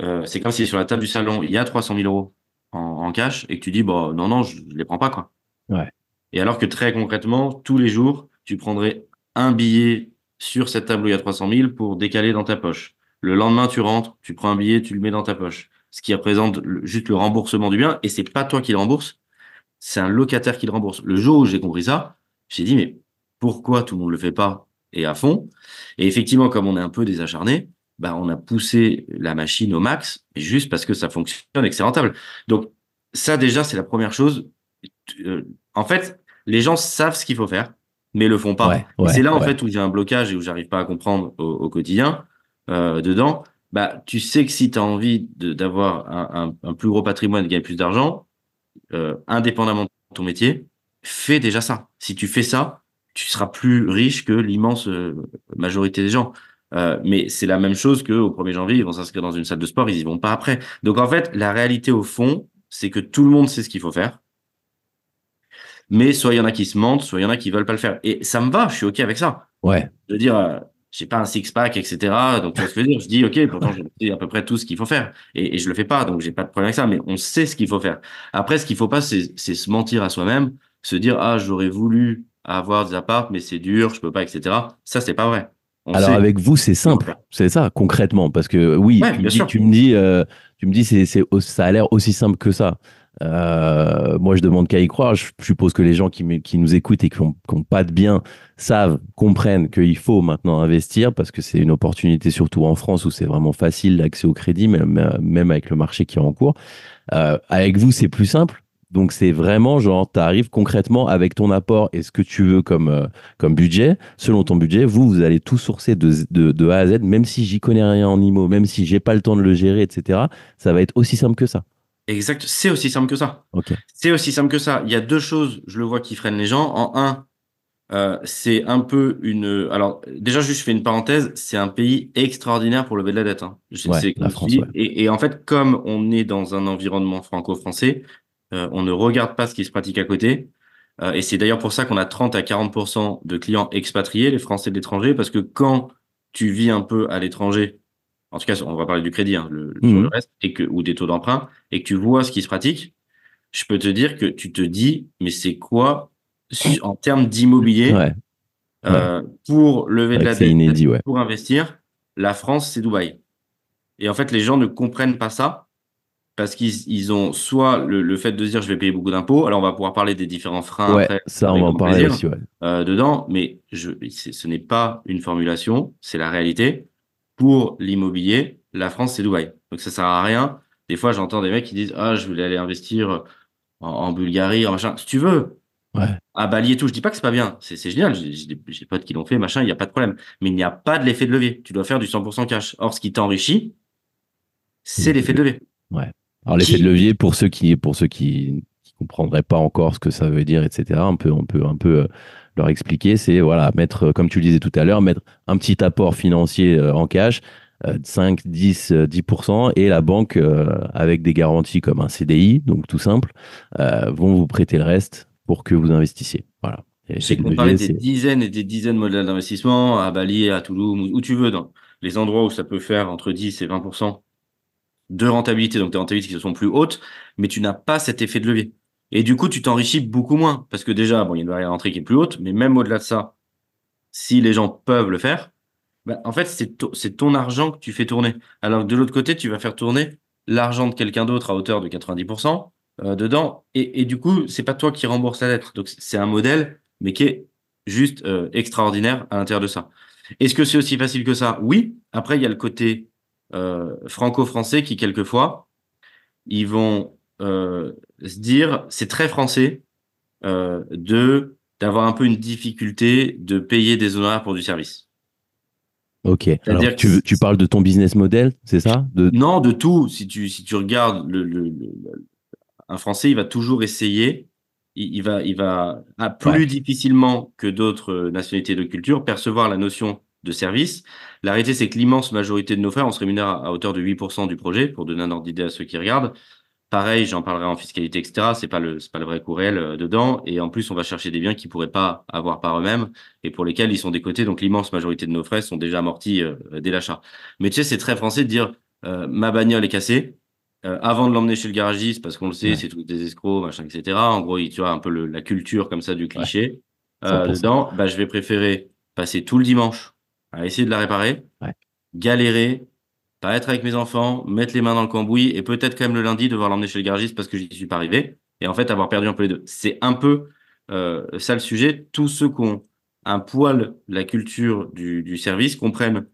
Speaker 3: Euh, c'est comme si sur la table du salon, il y a 300 000 euros en, en cash et que tu dis, bon, non, non, je, je les prends pas, quoi.
Speaker 2: Ouais.
Speaker 3: Et alors que très concrètement, tous les jours, tu prendrais un billet sur cette table où il y a 300 000 pour décaler dans ta poche. Le lendemain, tu rentres, tu prends un billet, tu le mets dans ta poche. Ce qui représente le, juste le remboursement du bien. Et c'est pas toi qui le rembourse, c'est un locataire qui le rembourse. Le jour où j'ai compris ça, j'ai dit, mais pourquoi tout le monde le fait pas et à fond? Et effectivement, comme on est un peu des acharnés, bah, on a poussé la machine au max, juste parce que ça fonctionne et que c'est rentable. Donc, ça, déjà, c'est la première chose. Euh, en fait, les gens savent ce qu'il faut faire, mais le font pas.
Speaker 2: Ouais, ouais,
Speaker 3: c'est là, en fait, où j'ai un blocage et où j'arrive pas à comprendre au, au quotidien, euh, dedans. Bah, tu sais que si tu as envie d'avoir un, un, un, plus gros patrimoine, de gagner plus d'argent, euh, indépendamment de ton métier, fais déjà ça. Si tu fais ça, tu seras plus riche que l'immense euh, majorité des gens. Euh, mais c'est la même chose que au 1er janvier, ils vont s'inscrire dans une salle de sport, ils y vont pas après. Donc en fait, la réalité au fond, c'est que tout le monde sait ce qu'il faut faire. Mais soit il y en a qui se mentent, soit il y en a qui veulent pas le faire. Et ça me va, je suis OK avec ça.
Speaker 2: Ouais.
Speaker 3: De dire, j'ai pas un six-pack, etc. Donc, tu vois ce que je veux dire? Je dis, OK, pourtant, je sais à peu près tout ce qu'il faut faire. Et, et, je le fais pas, donc j'ai pas de problème avec ça, mais on sait ce qu'il faut faire. Après, ce qu'il faut pas, c'est se mentir à soi-même, se dire, ah, j'aurais voulu avoir des apparts, mais c'est dur, je peux pas, etc. Ça, c'est pas vrai.
Speaker 2: On Alors, sait. avec vous, c'est simple. C'est ça, concrètement. Parce que, oui,
Speaker 3: ouais,
Speaker 2: tu, me dis, tu, me dis, euh, tu me dis, c'est, ça a l'air aussi simple que ça. Euh, moi, je demande qu'à y croire. Je, suppose que les gens qui, nous écoutent et qui n'ont pas de bien savent, comprennent qu'il faut maintenant investir parce que c'est une opportunité, surtout en France où c'est vraiment facile l'accès au crédit, même, avec le marché qui est en cours. Euh, avec vous, c'est plus simple. Donc, c'est vraiment genre, tu arrives concrètement avec ton apport et ce que tu veux comme, euh, comme budget. Selon ton budget, vous, vous allez tout sourcer de, de, de A à Z, même si j'y connais rien en IMO, même si j'ai pas le temps de le gérer, etc. Ça va être aussi simple que ça.
Speaker 3: Exact, c'est aussi simple que ça.
Speaker 2: Okay.
Speaker 3: C'est aussi simple que ça. Il y a deux choses, je le vois, qui freinent les gens. En un, euh, c'est un peu une. Alors, déjà, juste, je fais une parenthèse. C'est un pays extraordinaire pour lever de la dette. Hein.
Speaker 2: Je ouais, la France, ouais.
Speaker 3: et, et, en fait, comme on est dans un environnement franco-français, euh, on ne regarde pas ce qui se pratique à côté. Euh, et c'est d'ailleurs pour ça qu'on a 30 à 40% de clients expatriés, les Français de l'étranger, parce que quand tu vis un peu à l'étranger, en tout cas, on va parler du crédit, hein, le, mmh. le, reste, et que, ou des taux d'emprunt, et que tu vois ce qui se pratique, je peux te dire que tu te dis, mais c'est quoi en termes d'immobilier
Speaker 2: ouais.
Speaker 3: euh, pour lever
Speaker 2: ouais,
Speaker 3: de la dette,
Speaker 2: inédit,
Speaker 3: pour investir La France, c'est Dubaï. Et en fait, les gens ne comprennent pas ça parce qu'ils ils ont soit le, le, fait de se dire je vais payer beaucoup d'impôts. Alors on va pouvoir parler des différents freins. Après,
Speaker 2: ça on va en parler aussi. Ouais.
Speaker 3: Euh, dedans, mais je, ce n'est pas une formulation, c'est la réalité pour l'immobilier, la France, c'est Dubaï. Donc ça sert à rien. Des fois, j'entends des mecs qui disent Ah, je voulais aller investir en, en Bulgarie, en machin. Si tu veux,
Speaker 2: ouais.
Speaker 3: à Bali et tout, je dis pas que c'est pas bien. C'est génial. J'ai des potes qui l'ont fait, machin, il n'y a pas de problème. Mais il n'y a pas de l'effet de levier. Tu dois faire du 100% cash. Or, ce qui t'enrichit, c'est l'effet de levier.
Speaker 2: Ouais. Alors l'effet
Speaker 3: Qui-
Speaker 2: de levier pour ceux qui pour ceux qui, qui comprendraient pas encore ce que ça veut dire, etc. On peut on peut un peu euh, leur expliquer. C'est voilà mettre euh, comme tu le disais tout à l'heure, mettre un petit apport financier euh, en cash. euh, 5, 10, euh, 10% et la banque euh, avec des garanties comme un CDI, donc tout simple, euh, vont vous prêter le reste pour que vous investissiez. Voilà. De
Speaker 3: qu'on parlait des
Speaker 2: c'est-
Speaker 3: dizaines et des dizaines de modèles d'investissement à Bali, à Toulouse, où tu veux, dans les endroits où ça peut faire entre 10 et 20% de rentabilité, donc des rentabilités qui sont plus hautes, mais tu n'as pas cet effet de levier. Et du coup, tu t'enrichis beaucoup moins, parce que déjà, bon, il y a une barrière d'entrée qui est plus haute, mais même au-delà de ça, si les gens peuvent le faire, bah, en fait, c'est to- c'est ton argent que tu fais tourner. Alors que de l'autre côté, tu vas faire tourner l'argent de quelqu'un d'autre à hauteur de 90% euh, dedans, et, et du coup, c'est pas toi qui rembourse la dette. Donc, c'est un modèle, mais qui est juste euh, extraordinaire à l'intérieur de ça. Est-ce que c'est aussi facile que ça? Oui. Après, il y a le côté euh, franco-français qui, quelquefois, ils vont euh, se dire, c'est très français euh, de d'avoir un peu une difficulté de payer des honoraires pour du service.
Speaker 2: Ok. Alors,
Speaker 3: que
Speaker 2: tu, parles de ton business model, c'est ça? De...
Speaker 3: Non, de tout. Si tu, si tu regardes le, le- le- le- un Français, il va toujours essayer, il, il va, il va ah, plus
Speaker 2: Ouais.
Speaker 3: difficilement que d'autres euh, nationalités de culture percevoir la notion de service. La réalité, c'est que l'immense majorité de nos frères, on se rémunère à, à hauteur de 8% du projet, pour donner un ordre d'idée à ceux qui regardent. Pareil, j'en parlerai en fiscalité, etc. C'est pas le, c'est pas le vrai coût réel euh, dedans. Et en plus, on va chercher des biens qu'ils pourraient pas avoir par eux-mêmes et pour lesquels ils sont décotés. Donc, l'immense majorité de nos frais sont déjà amortis euh, dès l'achat. Mais tu sais, c'est très français de dire euh, ma bagnole est cassée. euh, avant de l'emmener chez le garagiste, parce qu'on le sait,
Speaker 2: Ouais.
Speaker 3: c'est tous des escrocs, machin, etc. En gros, tu vois un peu le- la culture comme ça du cliché. Euh,
Speaker 2: 100%.
Speaker 3: dedans, bah, je vais préférer passer tout le dimanche à essayer de la réparer,
Speaker 2: Ouais.
Speaker 3: galérer, pas être avec mes enfants, mettre les mains dans le cambouis et peut-être quand même le lundi devoir l'emmener chez le garagiste parce que j'y suis pas arrivé et en fait avoir perdu un peu les deux. C'est un peu euh, ça le sujet. Tous ceux qui ont un poil la culture du, du service comprennent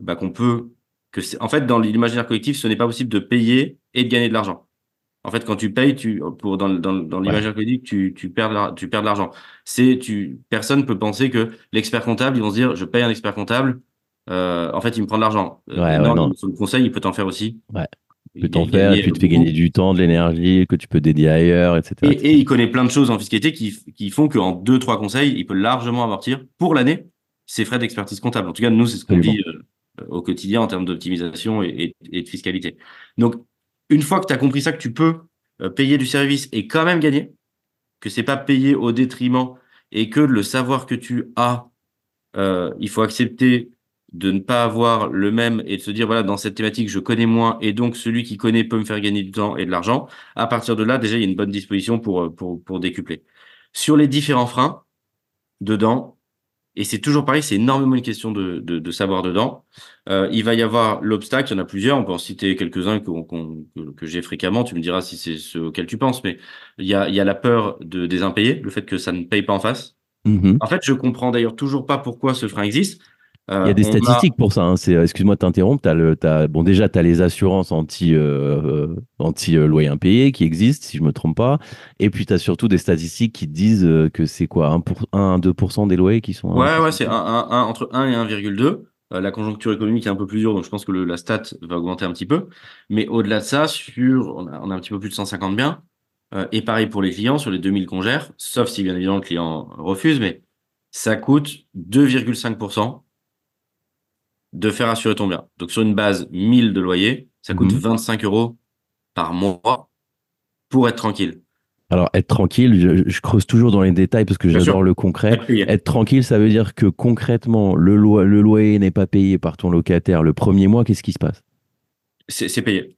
Speaker 3: bah, qu'on peut que c'est en fait dans l'imaginaire collectif ce n'est pas possible de payer et de gagner de l'argent. En fait, quand tu payes, tu pour dans, dans, dans l'imaginaire collectif, tu, tu perds de l'ar- tu perds de l'argent. C'est tu personne peut penser que l'expert comptable, ils vont se dire je paye un expert comptable, euh, en fait il me prend de l'argent. Euh,
Speaker 2: Ouais,
Speaker 3: non, le conseil, il peut t'en faire aussi.
Speaker 2: Ouais.
Speaker 3: Il
Speaker 2: Tu peux t'en faire, et puis te fait
Speaker 3: beaucoup.
Speaker 2: gagner du temps, de l'énergie, que tu peux dédier ailleurs, etc.
Speaker 3: Et, et il connaît plein de choses en fiscalité qui, qui font qu'en deux, trois conseils, il peut largement amortir pour l'année ses frais d'expertise comptable. En tout cas, nous, c'est ce qu'on vit euh, au quotidien en termes d'optimisation et, et- et de fiscalité. Donc, une fois que tu as compris ça, que tu peux payer du service et quand même gagner, que c'est pas payé au détriment et que le savoir que tu as, il faut accepter de ne pas avoir le même et de se dire, voilà, dans cette thématique, je connais moins et donc celui qui connaît peut me faire gagner du temps et de l'argent. À partir de là, déjà, il y a une bonne disposition pour, euh, pour, pour décupler. Sur les différents freins, dedans, et c'est toujours pareil, c'est énormément une question de, de, de savoir dedans. Euh, il va y avoir l'obstacle, il y en a plusieurs, on peut en citer quelques-uns qu'on- qu'on- que, que j'ai fréquemment, tu me diras si c'est ceux auxquels tu penses, mais il y a, il y a la peur de, des impayés, le fait que ça ne paye pas en face.
Speaker 2: Mhm.
Speaker 3: En fait, je comprends d'ailleurs toujours pas pourquoi ce frein existe. Euh,
Speaker 2: Il y a des statistiques pour ça. hein. Excuse-moi de t'interrompre. Bon, déjà, tu as les assurances anti, euh, euh, anti euh, loyer impayé qui existent, si je me trompe pas. Et puis, tu as surtout des statistiques qui te disent euh, que c'est quoi 1, pour, 1 2% des loyers qui sont.
Speaker 3: Ouais, ouais, c'est un, un- un- entre 1 et 1,2. Euh, la conjoncture économique est un peu plus dure, donc je pense que le- la stat va augmenter un petit peu. Mais au-delà de ça, sur, on a, on a un petit peu plus de 150 biens. Euh, et pareil pour les clients, sur les 2000 qu'on gère, sauf si bien évidemment le client refuse, mais ça coûte 2,5% de faire assurer ton bien. Donc sur une base 1000 de loyer, ça coûte
Speaker 2: Mhm.
Speaker 3: 25 euros par mois pour être tranquille.
Speaker 2: Alors, être tranquille, je, je creuse toujours dans les détails parce que j'adore le concret.
Speaker 3: Être
Speaker 2: tranquille, ça veut dire que concrètement, le, loyer n'est pas payé par ton locataire le premier mois. Qu'est-ce qui se passe?
Speaker 3: C'est payé.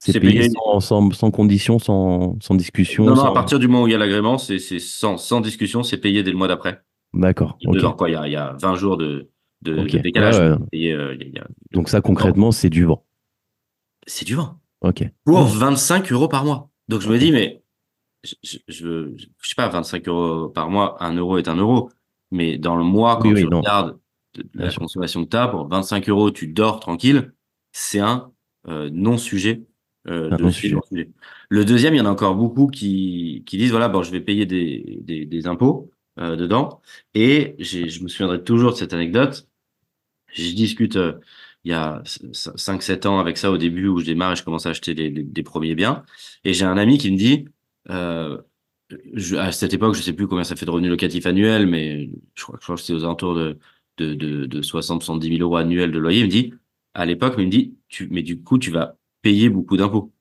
Speaker 2: C'est payé,
Speaker 3: payé.
Speaker 2: sans, sans, sans condition, sans, sans discussion.
Speaker 3: Non, non,
Speaker 2: sans-
Speaker 3: à partir du moment où il y a l'agrément, c'est sans, sans discussion, c'est payé dès le mois d'après.
Speaker 2: D'accord. ok.
Speaker 3: Dedans, quoi, il y a, il y a 20 jours de, de, décalage.
Speaker 2: Ouais, ouais.
Speaker 3: Et, euh, il y a- il y a-
Speaker 2: Donc, ça, concrètement, c'est du vent.
Speaker 3: C'est du vent.
Speaker 2: Ok.
Speaker 3: Pour 25 euros par mois. Donc je me dis, mais je, je, je, je sais pas, 25 euros par mois, un euro est un euro. Mais dans le mois, quand
Speaker 2: Oui,
Speaker 3: tu
Speaker 2: oui,
Speaker 3: regardes
Speaker 2: Bien
Speaker 3: la
Speaker 2: sûr.
Speaker 3: consommation que tu as, pour 25 euros, tu dors tranquille, c'est un euh, non-sujet. euh, de sujets. Le deuxième, il y en a encore beaucoup qui, qui disent, voilà, bon, je vais payer des, des, des impôts euh, dedans. Et je me souviendrai toujours de cette anecdote. Je discute euh, il y a 5-7 ans avec ça au début où je démarre et je commence à acheter des, des, premiers biens. Et j'ai un ami qui me dit, euh, je, à cette époque, je sais plus combien ça fait de revenus locatifs annuels, mais je crois, je crois que c'est aux alentours de, de, de, de 60-70 000 euros annuels de loyer. Il me dit, à l'époque, il me dit, tu, mais du coup, tu vas payer beaucoup d'impôts.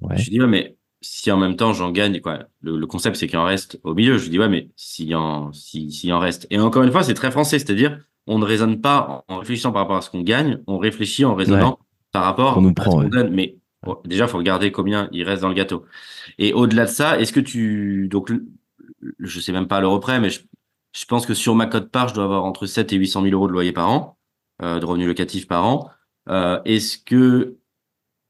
Speaker 3: Ouais. Je lui dis, ouais, mais si en même temps j'en gagne, quoi. Le, le concept, c'est qu'il en reste au milieu. Je lui dis, ouais, mais s'il en, s'il en reste. Et encore une fois, c'est très français, c'est-à-dire, on ne raisonne pas en réfléchissant par rapport à ce qu'on gagne, on réfléchit en raisonnant par rapport
Speaker 2: nous
Speaker 3: à ce qu'on donne. Mais déjà, il faut regarder combien il reste dans le gâteau. Et au-delà de ça, est-ce que tu. Donc, je sais même pas à l'euro près, mais je, je, pense que sur ma cote part, je dois avoir entre 7 et 800 000 euros de loyer par an, euh, de revenus locatifs par an. Euh, est-ce que.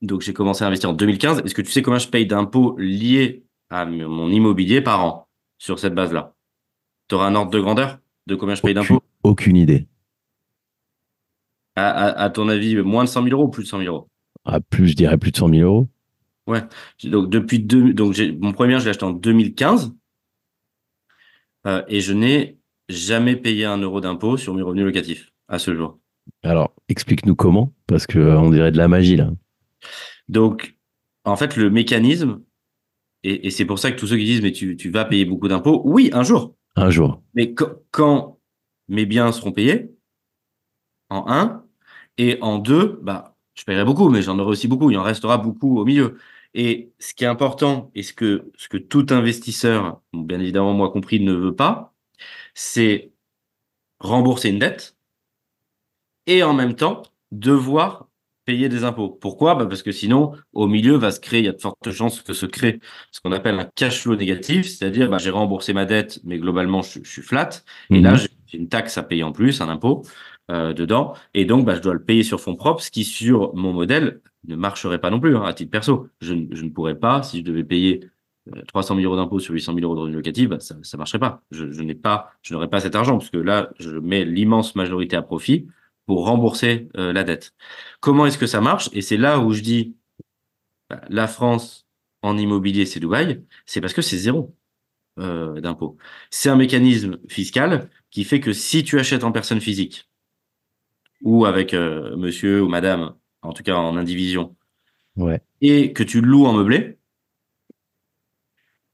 Speaker 3: Donc, j'ai commencé à investir en 2015. Est-ce que tu sais combien je paye d'impôts liés à mon immobilier par an sur cette base-là? Tu auras un ordre de grandeur de combien je paye d'impôts?
Speaker 2: Aucune idée.
Speaker 3: À, à, à, ton avis, moins de 100 000 euros ou plus de 100 000 euros?
Speaker 2: À plus, je dirais plus de 100 000 euros.
Speaker 3: Ouais. Donc, depuis deux, donc mon premier, je l'ai acheté en 2015. Euh, et je n'ai jamais payé un euro d'impôt sur mes revenus locatifs à ce jour.
Speaker 2: Alors, explique-nous comment, parce que euh, on dirait de la magie là.
Speaker 3: Donc, en fait, le mécanisme, et, et c'est pour ça que tous ceux qui disent, mais tu, tu vas payer beaucoup d'impôts, oui, un jour.
Speaker 2: Un jour.
Speaker 3: Mais quand mes biens seront payés, en un, et en deux, bah, je paierai beaucoup, mais j'en aurai aussi beaucoup. Il en restera beaucoup au milieu. Et ce qui est important, et ce que, ce que tout investisseur, bien évidemment moi compris, ne veut pas, c'est rembourser une dette et en même temps devoir payer des impôts. Pourquoi? Bah Parce que sinon, au milieu, va se créer, il y a de fortes chances que se crée ce qu'on appelle un cash flow négatif, c'est-à-dire bah, j'ai remboursé ma dette, mais globalement, je, je suis flat. Et là, j'ai une taxe à payer en plus, un impôt euh, dedans. Et donc, bah, je dois le payer sur fonds propres, ce qui, sur mon modèle, ne marcherait pas non plus, hein, à titre perso. Je, je, ne pourrais pas, si je devais payer 300 000 euros d'impôts sur 800 000 euros de revenus locatifs, bah, ça ne marcherait pas. Je, je n'ai pas, je n'aurais pas cet argent, parce que là, je mets l'immense majorité à profit pour rembourser euh, la dette. Comment est-ce que ça marche? Et c'est là où je dis, bah, la France en immobilier, c'est Dubaï, c'est parce que c'est zéro euh, d'impôt. C'est un mécanisme fiscal qui fait que si tu achètes en personne physique, ou avec euh, monsieur ou madame, en tout cas en indivision,
Speaker 2: ouais.
Speaker 3: et que tu loues en meublé,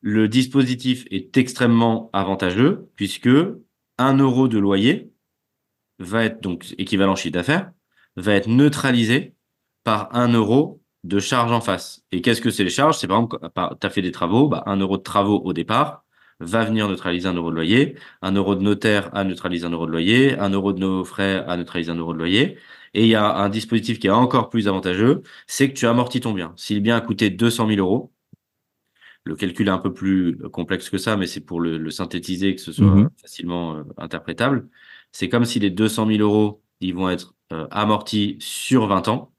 Speaker 3: le dispositif est extrêmement avantageux puisque un euro de loyer va être donc équivalent chiffre d'affaires, va être neutralisé par un euro de charge en face. Et qu'est-ce que c'est les charges? C'est par exemple, tu as fait des travaux, bah, un euro de travaux au départ, va venir neutraliser un euro de loyer, un euro de notaire à neutraliser un euro de loyer, un euro de nos frais à neutraliser un euro de loyer. Et il y a un dispositif qui est encore plus avantageux, c'est que tu amortis ton bien. Si le bien a coûté 200 000 euros, le calcul est un peu plus complexe que ça, mais c'est pour le, le, synthétiser et que ce soit mmh. facilement euh, interprétable. C'est comme si les 200 000 euros, ils vont être euh, amortis sur 20 ans.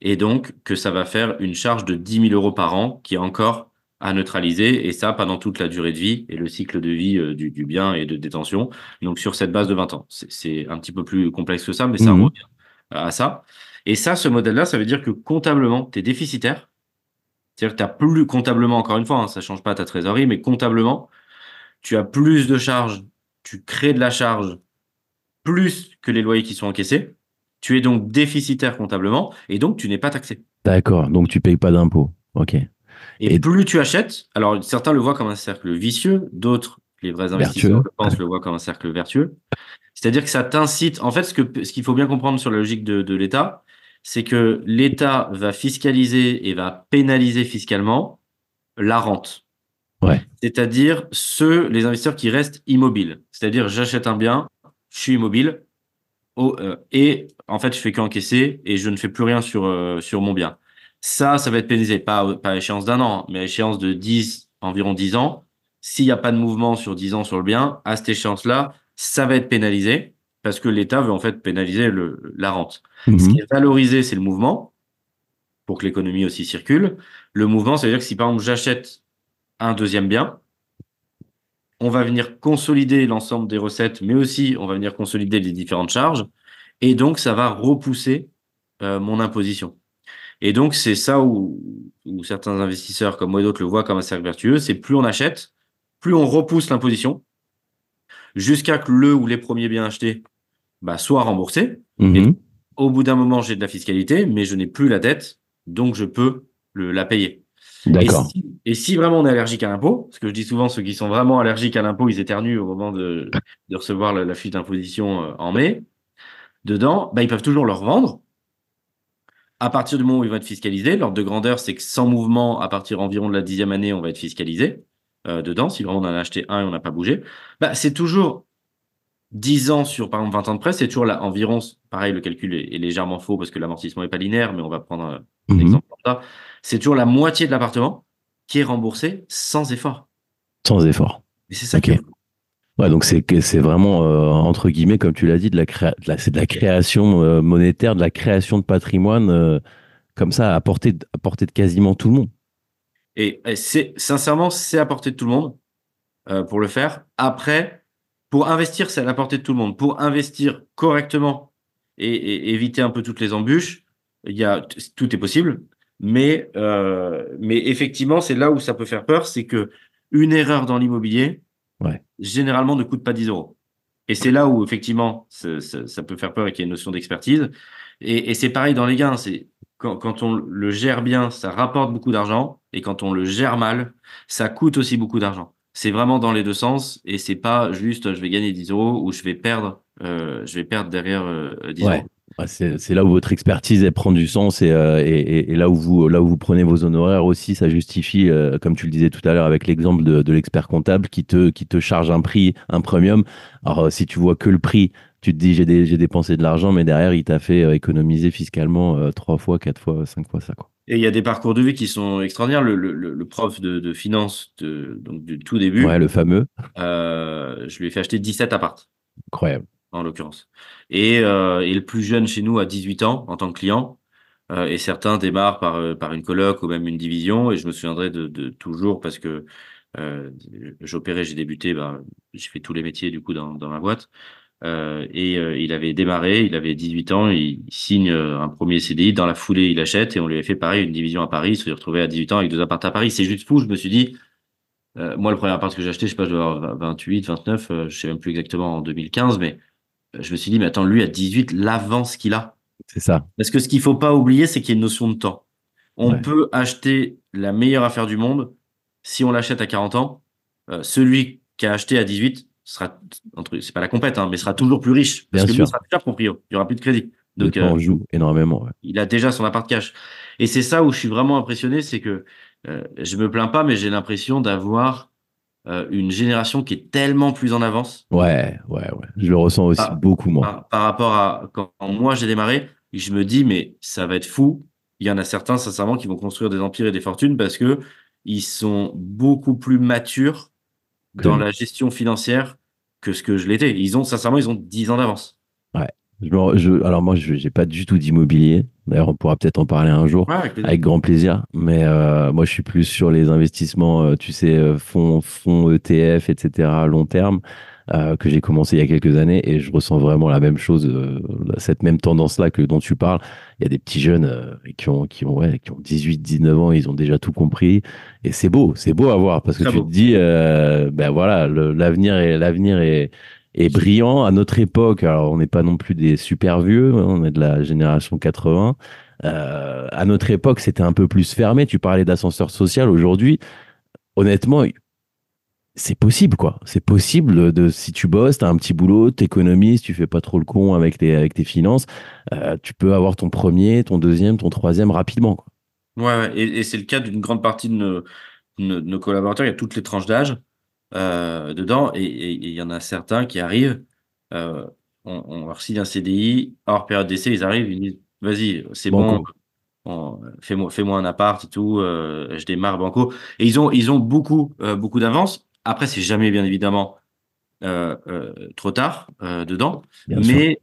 Speaker 3: Et donc, que ça va faire une charge de 10 000 euros par an, qui est encore à neutraliser, et ça pendant toute la durée de vie et le cycle de vie euh, du, du, bien et de détention. Donc sur cette base de 20 ans. C'est un petit peu plus complexe que ça, mais ça mmh. revient à ça. Et ça, ce modèle-là, ça veut dire que comptablement, tu es déficitaire. C'est-à-dire que tu as plus comptablement, encore une fois, hein, ça change pas ta trésorerie, mais comptablement, tu as plus de charges, tu crées de la charge plus que les loyers qui sont encaissés. Tu es donc déficitaire comptablement et donc tu n'es pas taxé.
Speaker 2: D'accord, donc tu payes pas d'impôts. Ok.
Speaker 3: Et, et, plus tu achètes, alors certains le voient comme un cercle vicieux, d'autres, les vrais investisseurs, je pense, le voient comme un cercle vertueux. C'est-à-dire que ça t'incite. En fait, ce qu'il faut bien comprendre sur la logique de, de l'État, c'est que l'État va fiscaliser et va pénaliser fiscalement la rente.
Speaker 2: Ouais.
Speaker 3: C'est-à-dire ceux, les investisseurs qui restent immobiles. C'est-à-dire, j'achète un bien, je suis immobile, oh, euh, et en fait, je fais qu'encaisser et je ne fais plus rien sur, euh, sur mon bien. Ça, ça va être pénalisé, pas, pas à échéance d'un an, mais à échéance de 10, environ 10 ans. S'il n'y a pas de mouvement sur 10 ans sur le bien, à cette échéance-là, ça va être pénalisé parce que l'État veut en fait pénaliser le, la rente.
Speaker 2: Mhm.
Speaker 3: Ce qui est valorisé, c'est le mouvement pour que l'économie aussi circule. Le mouvement, ça veut dire que si par exemple j'achète un deuxième bien, on va venir consolider l'ensemble des recettes, mais aussi on va venir consolider les différentes charges, et donc ça va repousser euh, mon imposition. Et donc, c'est ça où, où, certains investisseurs comme moi et d'autres le voient comme un cercle vertueux. C'est plus on achète, plus on repousse l'imposition jusqu'à que le ou les premiers biens achetés bah, soient remboursés.
Speaker 2: Mmh.
Speaker 3: Et au bout d'un moment, j'ai de la fiscalité, mais je n'ai plus la dette, donc je peux le, la payer. Et
Speaker 2: D'accord.
Speaker 3: si, et si vraiment on est allergique à l'impôt, parce que je dis souvent, ceux qui sont vraiment allergiques à l'impôt, ils éternuent au moment de, de recevoir la, la fiche d'imposition euh, en mai, dedans, bah, ils peuvent toujours le revendre. À partir du moment où ils vont être fiscalisés, l'ordre de grandeur, c'est que sans mouvement, à partir environ de la dixième année, on va être fiscalisé euh, dedans. Si vraiment on en a acheté un et on n'a pas bougé, bah, c'est toujours 10 ans sur, par exemple, 20 ans de prêt, c'est toujours là, environ, pareil, le calcul est, est légèrement faux parce que l'amortissement n'est pas linéaire, mais on va prendre un, un
Speaker 2: Mhm.
Speaker 3: exemple comme ça. C'est toujours la moitié de l'appartement qui est remboursé sans effort.
Speaker 2: Sans effort.
Speaker 3: Et c'est ça qui est fou.
Speaker 2: Ouais, donc c'est c'est vraiment euh, entre guillemets, comme tu l'as dit, de la créa- de c'est de la création euh, monétaire, de la création de patrimoine euh, comme ça à portée, de- à portée de quasiment tout le monde.
Speaker 3: Et, c'est, sincèrement, c'est à portée de tout le monde pour le faire. Après, pour investir, c'est à la portée de tout le monde. Pour investir correctement et, et éviter un peu toutes les embûches, il y a, tout est possible. Mais, mais effectivement, c'est là où ça peut faire peur, c'est que une erreur dans l'immobilier,
Speaker 2: Ouais.
Speaker 3: généralement, ne coûte pas 10 euros. Et c'est là où, effectivement, ça, ça- ça peut faire peur et qu'il y a une notion d'expertise. Et, et c'est pareil dans les gains. C'est quand, quand on le gère bien, ça rapporte beaucoup d'argent. Et quand on le gère mal, ça coûte aussi beaucoup d'argent. C'est vraiment dans les deux sens. Et c'est pas juste je vais gagner 10 euros ou je vais perdre, euh, je vais perdre derrière euh, 10
Speaker 2: Ouais.
Speaker 3: euros.
Speaker 2: Ouais, c'est là où votre expertise elle prend du sens et, euh, et, et- et là où vous là où vous prenez vos honoraires aussi, ça justifie, euh, comme tu le disais tout à l'heure avec l'exemple de, de l'expert comptable qui te qui te charge un prix, un premium. Alors euh, si tu vois que le prix, tu te dis j'ai dépensé de l'argent, mais derrière il t'a fait économiser fiscalement trois fois, quatre fois, cinq fois ça quoi.
Speaker 3: Et il y a des parcours de vie qui sont extraordinaires. Le, le, le le prof de, de finance de, donc du tout début,
Speaker 2: Ouais, le fameux,
Speaker 3: je lui ai fait acheter 17 appartes.
Speaker 2: incroyable.
Speaker 3: En l'occurrence. Et, euh, et le plus jeune chez nous a 18 ans en tant que client. Euh, et certains démarrent par, euh, par une coloc ou même une division. Et je me souviendrai de, de toujours parce que euh, j'opérais, j'ai débuté, bah, j'ai fait tous les métiers du coup dans, dans ma boîte. Euh, et euh, il avait démarré, il avait 18 ans, il, signe un premier CDI, dans la foulée il achète et on lui a fait pareil une division à Paris, il se retrouvé à 18 ans avec deux apparts à Paris. C'est juste fou, je me suis dit, moi le premier appart que j'ai acheté, je sais pas, je dois avoir 28, 29, euh, je sais même plus exactement en 2015, mais je me suis dit, mais attends, lui à 18, l'avance qu'il a.
Speaker 2: C'est ça.
Speaker 3: Parce que ce qu'il faut pas oublier, c'est qu'il y a une notion de temps. On
Speaker 2: Ouais.
Speaker 3: peut acheter la meilleure affaire du monde. Si on l'achète à 40 ans, euh, celui qui a acheté à 18 sera, c'est pas la compète, hein, mais sera toujours plus riche. Parce
Speaker 2: Bien
Speaker 3: que lui sera déjà proprio. Il y aura plus de crédit. Donc, euh,
Speaker 2: joue énormément. ouais.
Speaker 3: il a déjà son appart cash. Et c'est ça où je suis vraiment impressionné, c'est que euh, je me plains pas, mais j'ai l'impression d'avoir euh, une génération qui est tellement plus en avance
Speaker 2: Ouais, ouais, ouais. Je le ressens aussi
Speaker 3: Ah.
Speaker 2: beaucoup moi.
Speaker 3: par, par rapport à quand moi j'ai démarré. Je me dis, mais ça va être fou. Il y en a certains, sincèrement, qui vont construire des empires et des fortunes parce que ils sont beaucoup plus matures dans la gestion financière que ce que je l'étais. Ils ont, sincèrement, ils ont 10 ans d'avance.
Speaker 2: Je me- je- alors moi, je n'ai pas du tout d'immobilier. D'ailleurs, on pourra peut-être en parler un jour.
Speaker 3: Ouais, avec
Speaker 2: grand plaisir. Mais euh, moi, je suis plus sur les investissements, euh, tu sais, euh, fonds, fonds ETF, etc., long terme, euh, que j'ai commencé il y a quelques années. Et je ressens vraiment la même chose, euh, cette même tendance-là que dont tu parles. Il y a des petits jeunes euh, qui, ont, qui, ont, ouais, qui ont 18, 19 ans, ils ont déjà tout compris. Et c'est beau, c'est beau à voir parce que tu
Speaker 3: beau.
Speaker 2: te dis, euh, ben voilà, l'avenir est, l'avenir est, est brillant. À notre époque, alors on n'est pas non plus des super vieux, hein, on est de la génération 80. Euh, à notre époque, c'était un peu plus fermé. Tu parlais d'ascenseur social. Aujourd'hui, honnêtement, c'est possible, quoi. C'est possible de, si tu bosses, t'as un petit boulot, t'économises, tu fais pas trop le con avec tes, avec tes finances, euh, tu peux avoir ton premier, ton deuxième, ton troisième rapidement.
Speaker 3: Ouais. Et, et c'est le cas d'une grande partie de nos collaborateurs. Il y a toutes les tranches d'âge euh, dedans. Et il y en a certains qui arrivent. euh, on, on leur signe un CDI. Hors période d'essai, ils arrivent. Ils disent Vas-y, c'est bon. Fais-moi fais-moi un appart et tout. euh, je démarre banco. Et ils ont, ils ont beaucoup, beaucoup d'avance. Après, c'est jamais, bien évidemment, euh, euh, trop tard euh, dedans.
Speaker 2: Bien.
Speaker 3: Mais,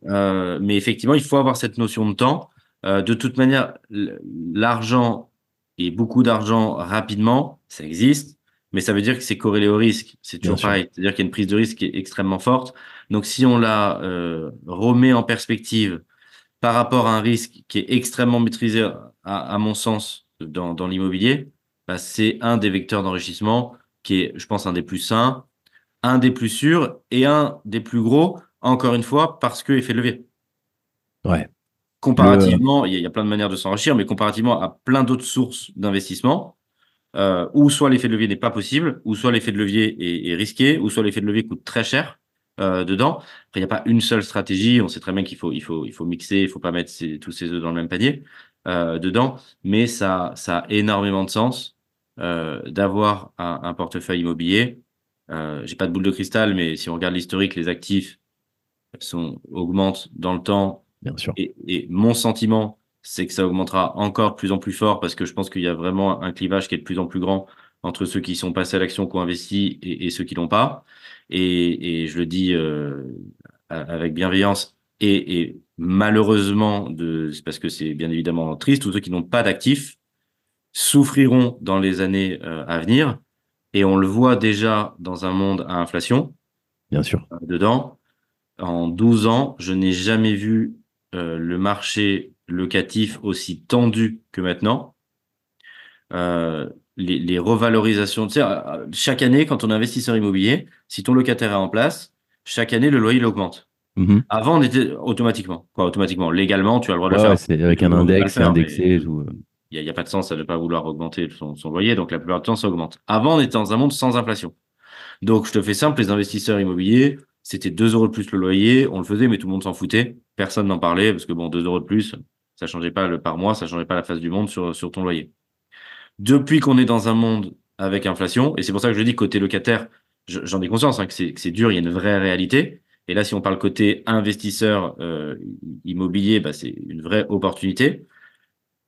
Speaker 3: mais effectivement, il faut avoir cette notion de temps. De toute manière, l'argent et beaucoup d'argent rapidement, ça existe, mais ça veut dire que c'est corrélé au risque. C'est toujours
Speaker 2: Bien
Speaker 3: pareil. C'est-à-dire qu'il y a une prise de risque qui est extrêmement forte. Donc, si on la euh, remet en perspective par rapport à un risque qui est extrêmement maîtrisé, à, à mon sens, dans, dans l'immobilier, bah, c'est un des vecteurs d'enrichissement qui est, je pense, un des plus sains, un des plus sûrs et un des plus gros, encore une fois, parce que effet de levier.
Speaker 2: Ouais.
Speaker 3: comparativement, il y, a plein de manières de s'enrichir, mais comparativement à plein d'autres sources d'investissement, euh, où soit l'effet de levier n'est pas possible, ou soit l'effet de levier est, risqué, ou soit l'effet de levier coûte très cher euh, dedans. Après, il n'y a pas une seule stratégie. On sait très bien qu'il faut, il faut, il faut mixer, il faut pas mettre tous ses œufs dans le même panier euh, dedans, mais ça, ça a énormément de sens euh, d'avoir un, un, portefeuille immobilier. Euh, J'ai pas de boule de cristal, mais si on regarde l'historique, les actifs sont, augmentent dans le temps.
Speaker 2: Bien sûr.
Speaker 3: Et, et mon sentiment, c'est que ça augmentera encore de plus en plus fort parce que je pense qu'il y a vraiment un clivage qui est de plus en plus grand entre ceux qui sont passés à l'action, qui ont investi et, et ceux qui l'ont pas. Et, et, je le dis euh, avec bienveillance et, et malheureusement, de, parce que c'est bien évidemment triste, tous ceux qui n'ont pas d'actifs souffriront dans les années euh, à venir. Et on le voit déjà dans un monde à inflation.
Speaker 2: Bien sûr.
Speaker 3: Euh, dedans, en 12 ans, je n'ai jamais vu euh, le marché locatif aussi tendu que maintenant. Euh, les, les, revalorisations, tu sais, euh, chaque année, quand on est investisseur immobilier, si ton locataire est en place, chaque année, le loyer il augmente. Mmh. Avant, on était automatiquement, quoi, automatiquement, légalement, tu as le droit de le faire.
Speaker 2: C'est avec un index, c'est indexé.
Speaker 3: Euh. Il n'y a, a, pas de sens à ne pas vouloir augmenter son, son, loyer, donc la plupart du temps, ça augmente. Avant, on était dans un monde sans inflation. Donc, je te fais simple, les investisseurs immobiliers, c'était 2 euros de plus le loyer, on le faisait, mais tout le monde s'en foutait. Personne n'en parlait, parce que bon, 2 euros de plus, ça changeait pas le par mois, ça changeait pas la face du monde sur, sur ton loyer. Depuis qu'on est dans un monde avec inflation, et c'est pour ça que je dis côté locataire, j'en ai conscience hein, que c'est dur, il y a une vraie réalité. Et là, si on parle côté investisseur euh, immobilier, bah, c'est une vraie opportunité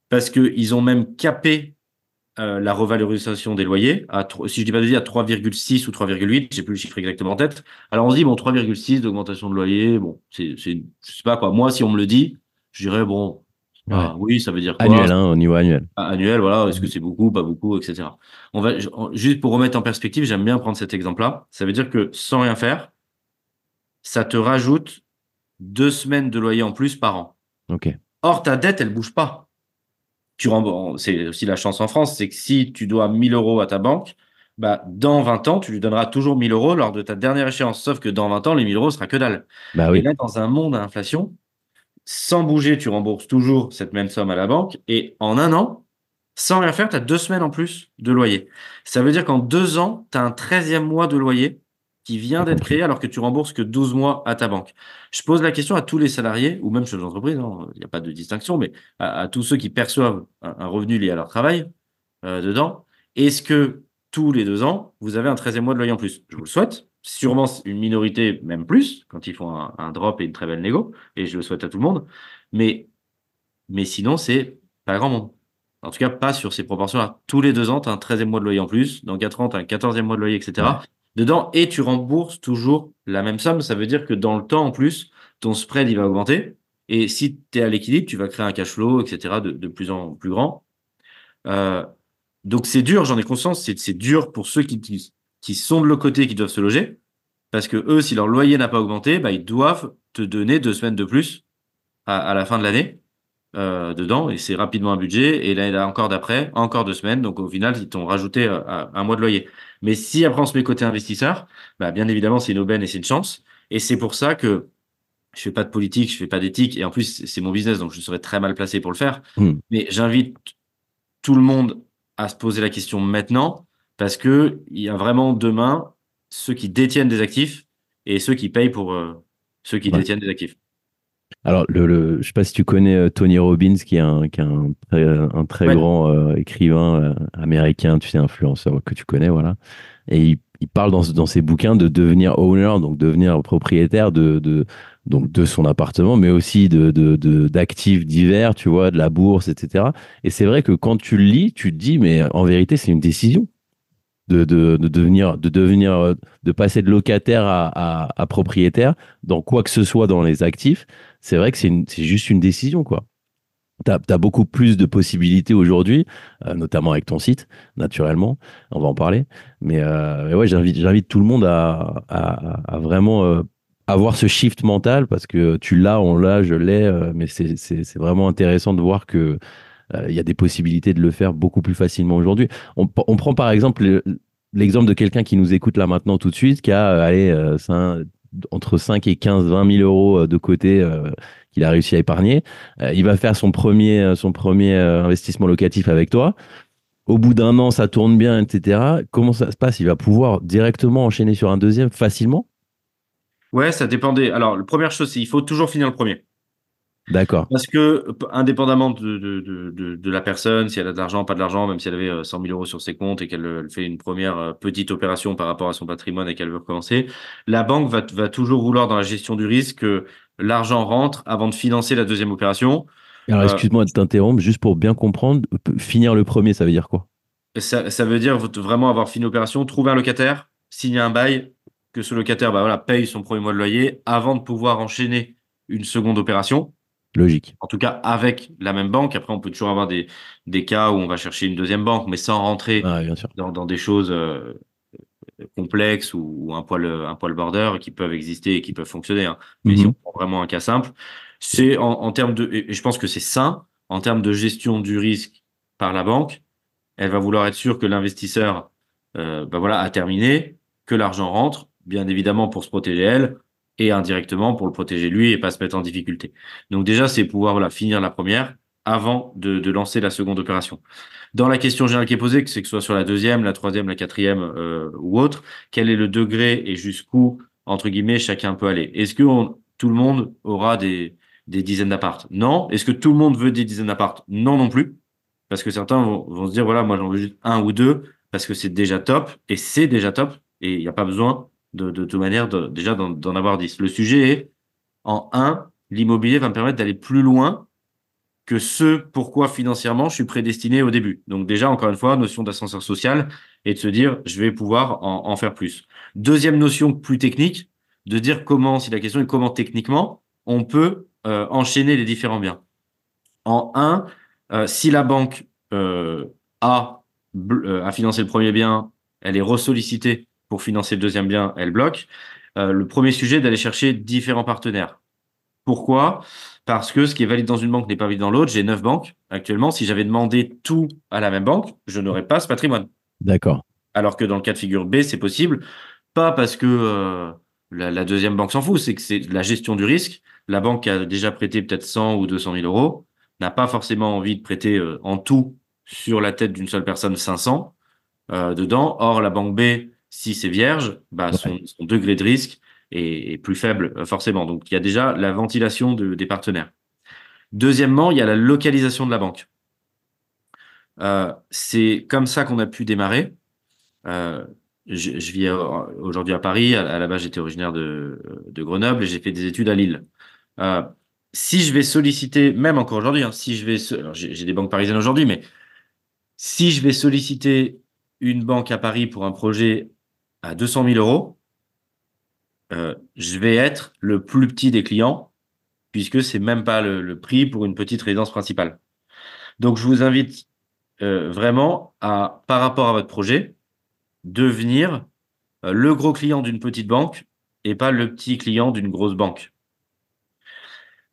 Speaker 3: parce qu'ils ont même capé euh, la revalorisation des loyers, à, si je dis pas de à 3,6 ou 3,8, j'ai plus le chiffre exactement en tête. Alors on se dit, bon, 3,6 d'augmentation de loyer, bon, c'est, je sais pas quoi. Moi, si on me le dit, je dirais, bon, ah, oui, ça veut dire quoi
Speaker 2: Annuel, hein, au niveau annuel.
Speaker 3: Ah, annuel, voilà. Est-ce que c'est beaucoup, pas beaucoup, etc. On va, juste pour remettre en perspective, j'aime bien prendre cet exemple-là. Ça veut dire que sans rien faire, ça te rajoute deux semaines de loyer en plus par an.
Speaker 2: Ok.
Speaker 3: Or, ta dette, elle bouge pas. Tu c'est aussi la chance en France, c'est que si tu dois 1000 euros à ta banque, bah, dans 20 ans, tu lui donneras toujours 1000 euros lors de ta dernière échéance. Sauf que dans 20 ans, les 1000 euros sera que dalle.
Speaker 2: Bah oui.
Speaker 3: Et là, dans un monde à inflation, sans bouger, tu rembourses toujours cette même somme à la banque. Et en un an, sans rien faire, tu as deux semaines en plus de loyer. Ça veut dire qu'en deux ans, tu as un 13e mois de loyer qui vient d'être créé alors que tu rembourses que 12 mois à ta banque. Je pose la question à tous les salariés, ou même chez les entreprises, hein, il n'y a pas de distinction, mais à, tous ceux qui perçoivent un, revenu lié à leur travail euh, dedans. Est-ce que tous les deux ans, vous avez un 13e mois de loyer en plus? Je vous le souhaite sûrement une minorité, même plus, quand ils font un, drop et une très belle négo, et je le souhaite à tout le monde. Mais, mais sinon, c'est pas grand monde. En tout cas, pas sur ces proportions-là. Tous les deux ans, tu as un 13e mois de loyer en plus. Dans 4 ans, tu as un 14e mois de loyer, etc. Dedans, et tu rembourses toujours la même somme. Ça veut dire que dans le temps, en plus, ton spread, il va augmenter. Et si tu es à l'équilibre, tu vas créer un cash flow, etc., de, de plus en plus grand. Euh, donc, c'est dur, j'en ai conscience. C'est dur pour ceux qui, qui sont de l'autre côté qui doivent se loger. Parce que eux, si leur loyer n'a pas augmenté, bah, ils doivent te donner deux semaines de plus à, la fin de l'année euh, dedans. Et c'est rapidement un budget. Et l'année encore d'après, encore deux semaines. Donc au final, ils t'ont rajouté euh, un mois de loyer. Mais si après on se met côté investisseur, bah, bien évidemment, c'est une aubaine et c'est une chance. Et c'est pour ça que je fais pas de politique, je fais pas d'éthique. Et en plus, c'est mon business, donc je serais très mal placé pour le faire.
Speaker 2: Hmm.
Speaker 3: Mais j'invite tout le monde à se poser la question maintenant parce que il y a vraiment demain ceux qui détiennent des actifs et ceux qui payent pour euh, ceux qui détiennent des actifs.
Speaker 2: Alors, le, je ne sais pas si tu connais euh, Tony Robbins, qui est un, qui est un très, un très grand euh, écrivain américain, tu sais, influenceur que tu connais, voilà. Et il, il parle dans, dans, ses bouquins de devenir owner, donc devenir propriétaire de, de, donc de son appartement, mais aussi de, d'actifs divers, tu vois, de la bourse, etc. Et c'est vrai que quand tu le lis, tu te dis, mais en vérité, c'est une décision de, de, de, devenir, de devenir, euh, de passer de locataire à, à, propriétaire dans quoi que ce soit dans les actifs, c'est vrai que c'est juste une décision, quoi. Tu as, beaucoup plus de possibilités aujourd'hui, euh, notamment avec ton site, naturellement. On va en parler. Mais, euh, ouais, j'invite tout le monde à, à, vraiment avoir ce shift mental parce que tu l'as, on l'a, je l'ai. mais c'est vraiment intéressant de voir que il y a des possibilités de le faire beaucoup plus facilement aujourd'hui. On, prend par exemple l'exemple de quelqu'un qui nous écoute là maintenant tout de suite, qui a euh, 5, entre 5 et 15, 20 000 euros euh, de côté euh, qu'il a réussi à épargner. Euh, il va faire son premier, euh, son premier euh, investissement locatif avec toi. Au bout d'un an, ça tourne bien, etc. Comment ça se passe? Il va pouvoir directement enchaîner sur un deuxième facilement?
Speaker 3: Ouais, ça dépendait. Alors, la première chose, c'est il faut toujours finir le premier.
Speaker 2: D'accord.
Speaker 3: Parce que, indépendamment de, de, de, la personne, si elle a de l'argent, pas de l'argent, même si elle avait euh, 100 000 euros sur ses comptes et qu'elle euh, fait une première euh, petite opération par rapport à son patrimoine et qu'elle veut recommencer, la banque va, va toujours vouloir, dans la gestion du risque, que l'argent rentre avant de financer la deuxième opération.
Speaker 2: Alors,
Speaker 3: Euh,
Speaker 2: excuse-moi de t'interrompre, juste pour bien comprendre, finir le premier, ça veut dire quoi?
Speaker 3: Ça, ça veut dire vraiment avoir fini l'opération, trouver un locataire, signer un bail, que ce locataire bah, voilà, paye son premier mois de loyer avant de pouvoir enchaîner une seconde opération.
Speaker 2: Logique.
Speaker 3: En tout cas, avec la même banque. Après, on peut toujours avoir des, des cas où on va chercher une deuxième banque, mais sans rentrer
Speaker 2: Ah, bien sûr.
Speaker 3: dans, dans des choses euh, complexes ou, ou un poil, un poil border qui peuvent exister et qui peuvent fonctionner. hein. Mais si
Speaker 2: Mhm.
Speaker 3: on prend vraiment un cas simple, c'est en, en termes de, et je pense que c'est sain, en termes de gestion du risque par la banque, elle va vouloir être sûre que l'investisseur euh, bah voilà, a terminé, que l'argent rentre, bien évidemment pour se protéger elle, et indirectement pour le protéger lui et pas se mettre en difficulté. Donc déjà, c'est pouvoir voilà, finir la première avant de, de lancer la seconde opération. Dans la question générale qui est posée, que c'est que ce soit sur la deuxième, la troisième, la quatrième euh, ou autre, quel est le degré et jusqu'où, entre guillemets, chacun peut aller? Est-ce que tout le monde aura des, des dizaines d'appart? Non. Est-ce que tout le monde veut des dizaines d'appart? Non non plus. Parce que certains vont, vont se dire, voilà, moi j'en veux juste un ou deux, parce que c'est déjà top, et c'est déjà top, et il n'y a pas besoin de, toute manière déjà d'en avoir dix. Le sujet est, en un, l'immobilier va me permettre d'aller plus loin que ce pourquoi financièrement je suis prédestiné au début. Donc déjà, encore une fois, notion d'ascenseur social et de se dire, je vais pouvoir en, faire plus. Deuxième notion plus technique, de dire comment, si la question est comment techniquement, on peut euh, enchaîner les différents biens. En un, euh, si la banque euh, a, a financé le premier bien, elle est ressollicitée pour financer le deuxième bien, elle bloque. Euh, le premier sujet, d'aller chercher différents partenaires. Pourquoi? Parce que ce qui est valide dans une banque n'est pas valide dans l'autre. J'ai neuf banques actuellement. Si j'avais demandé tout à la même banque, je n'aurais pas ce patrimoine.
Speaker 2: D'accord.
Speaker 3: Alors que dans le cas de figure B, c'est possible. Pas parce que euh, la, la deuxième banque s'en fout, c'est que c'est la gestion du risque. La banque qui a déjà prêté peut-être 100 ou 200 000 euros n'a pas forcément envie de prêter euh, en tout sur la tête d'une seule personne 500 euh, dedans. Or, la banque B, si c'est vierge, bah, son, son degré de risque est, est plus faible euh, forcément. Donc, il y a déjà la ventilation de- des partenaires. Deuxièmement, il y a la localisation de la banque. Euh, c'est comme ça qu'on a pu démarrer. Euh, je, je vis aujourd'hui à Paris. À, à la base, j'étais originaire de, de Grenoble et j'ai fait des études à Lille. Euh, si je vais solliciter, même encore aujourd'hui, hein, si je vais, j'ai des banques parisiennes aujourd'hui, mais si je vais solliciter une banque à Paris pour un projet à 200 000 euros, euh, je vais être le plus petit des clients puisque c'est même pas le, prix pour une petite résidence principale. Donc, je vous invite euh, vraiment à, par rapport à votre projet, devenir euh, le gros client d'une petite banque et pas le petit client d'une grosse banque.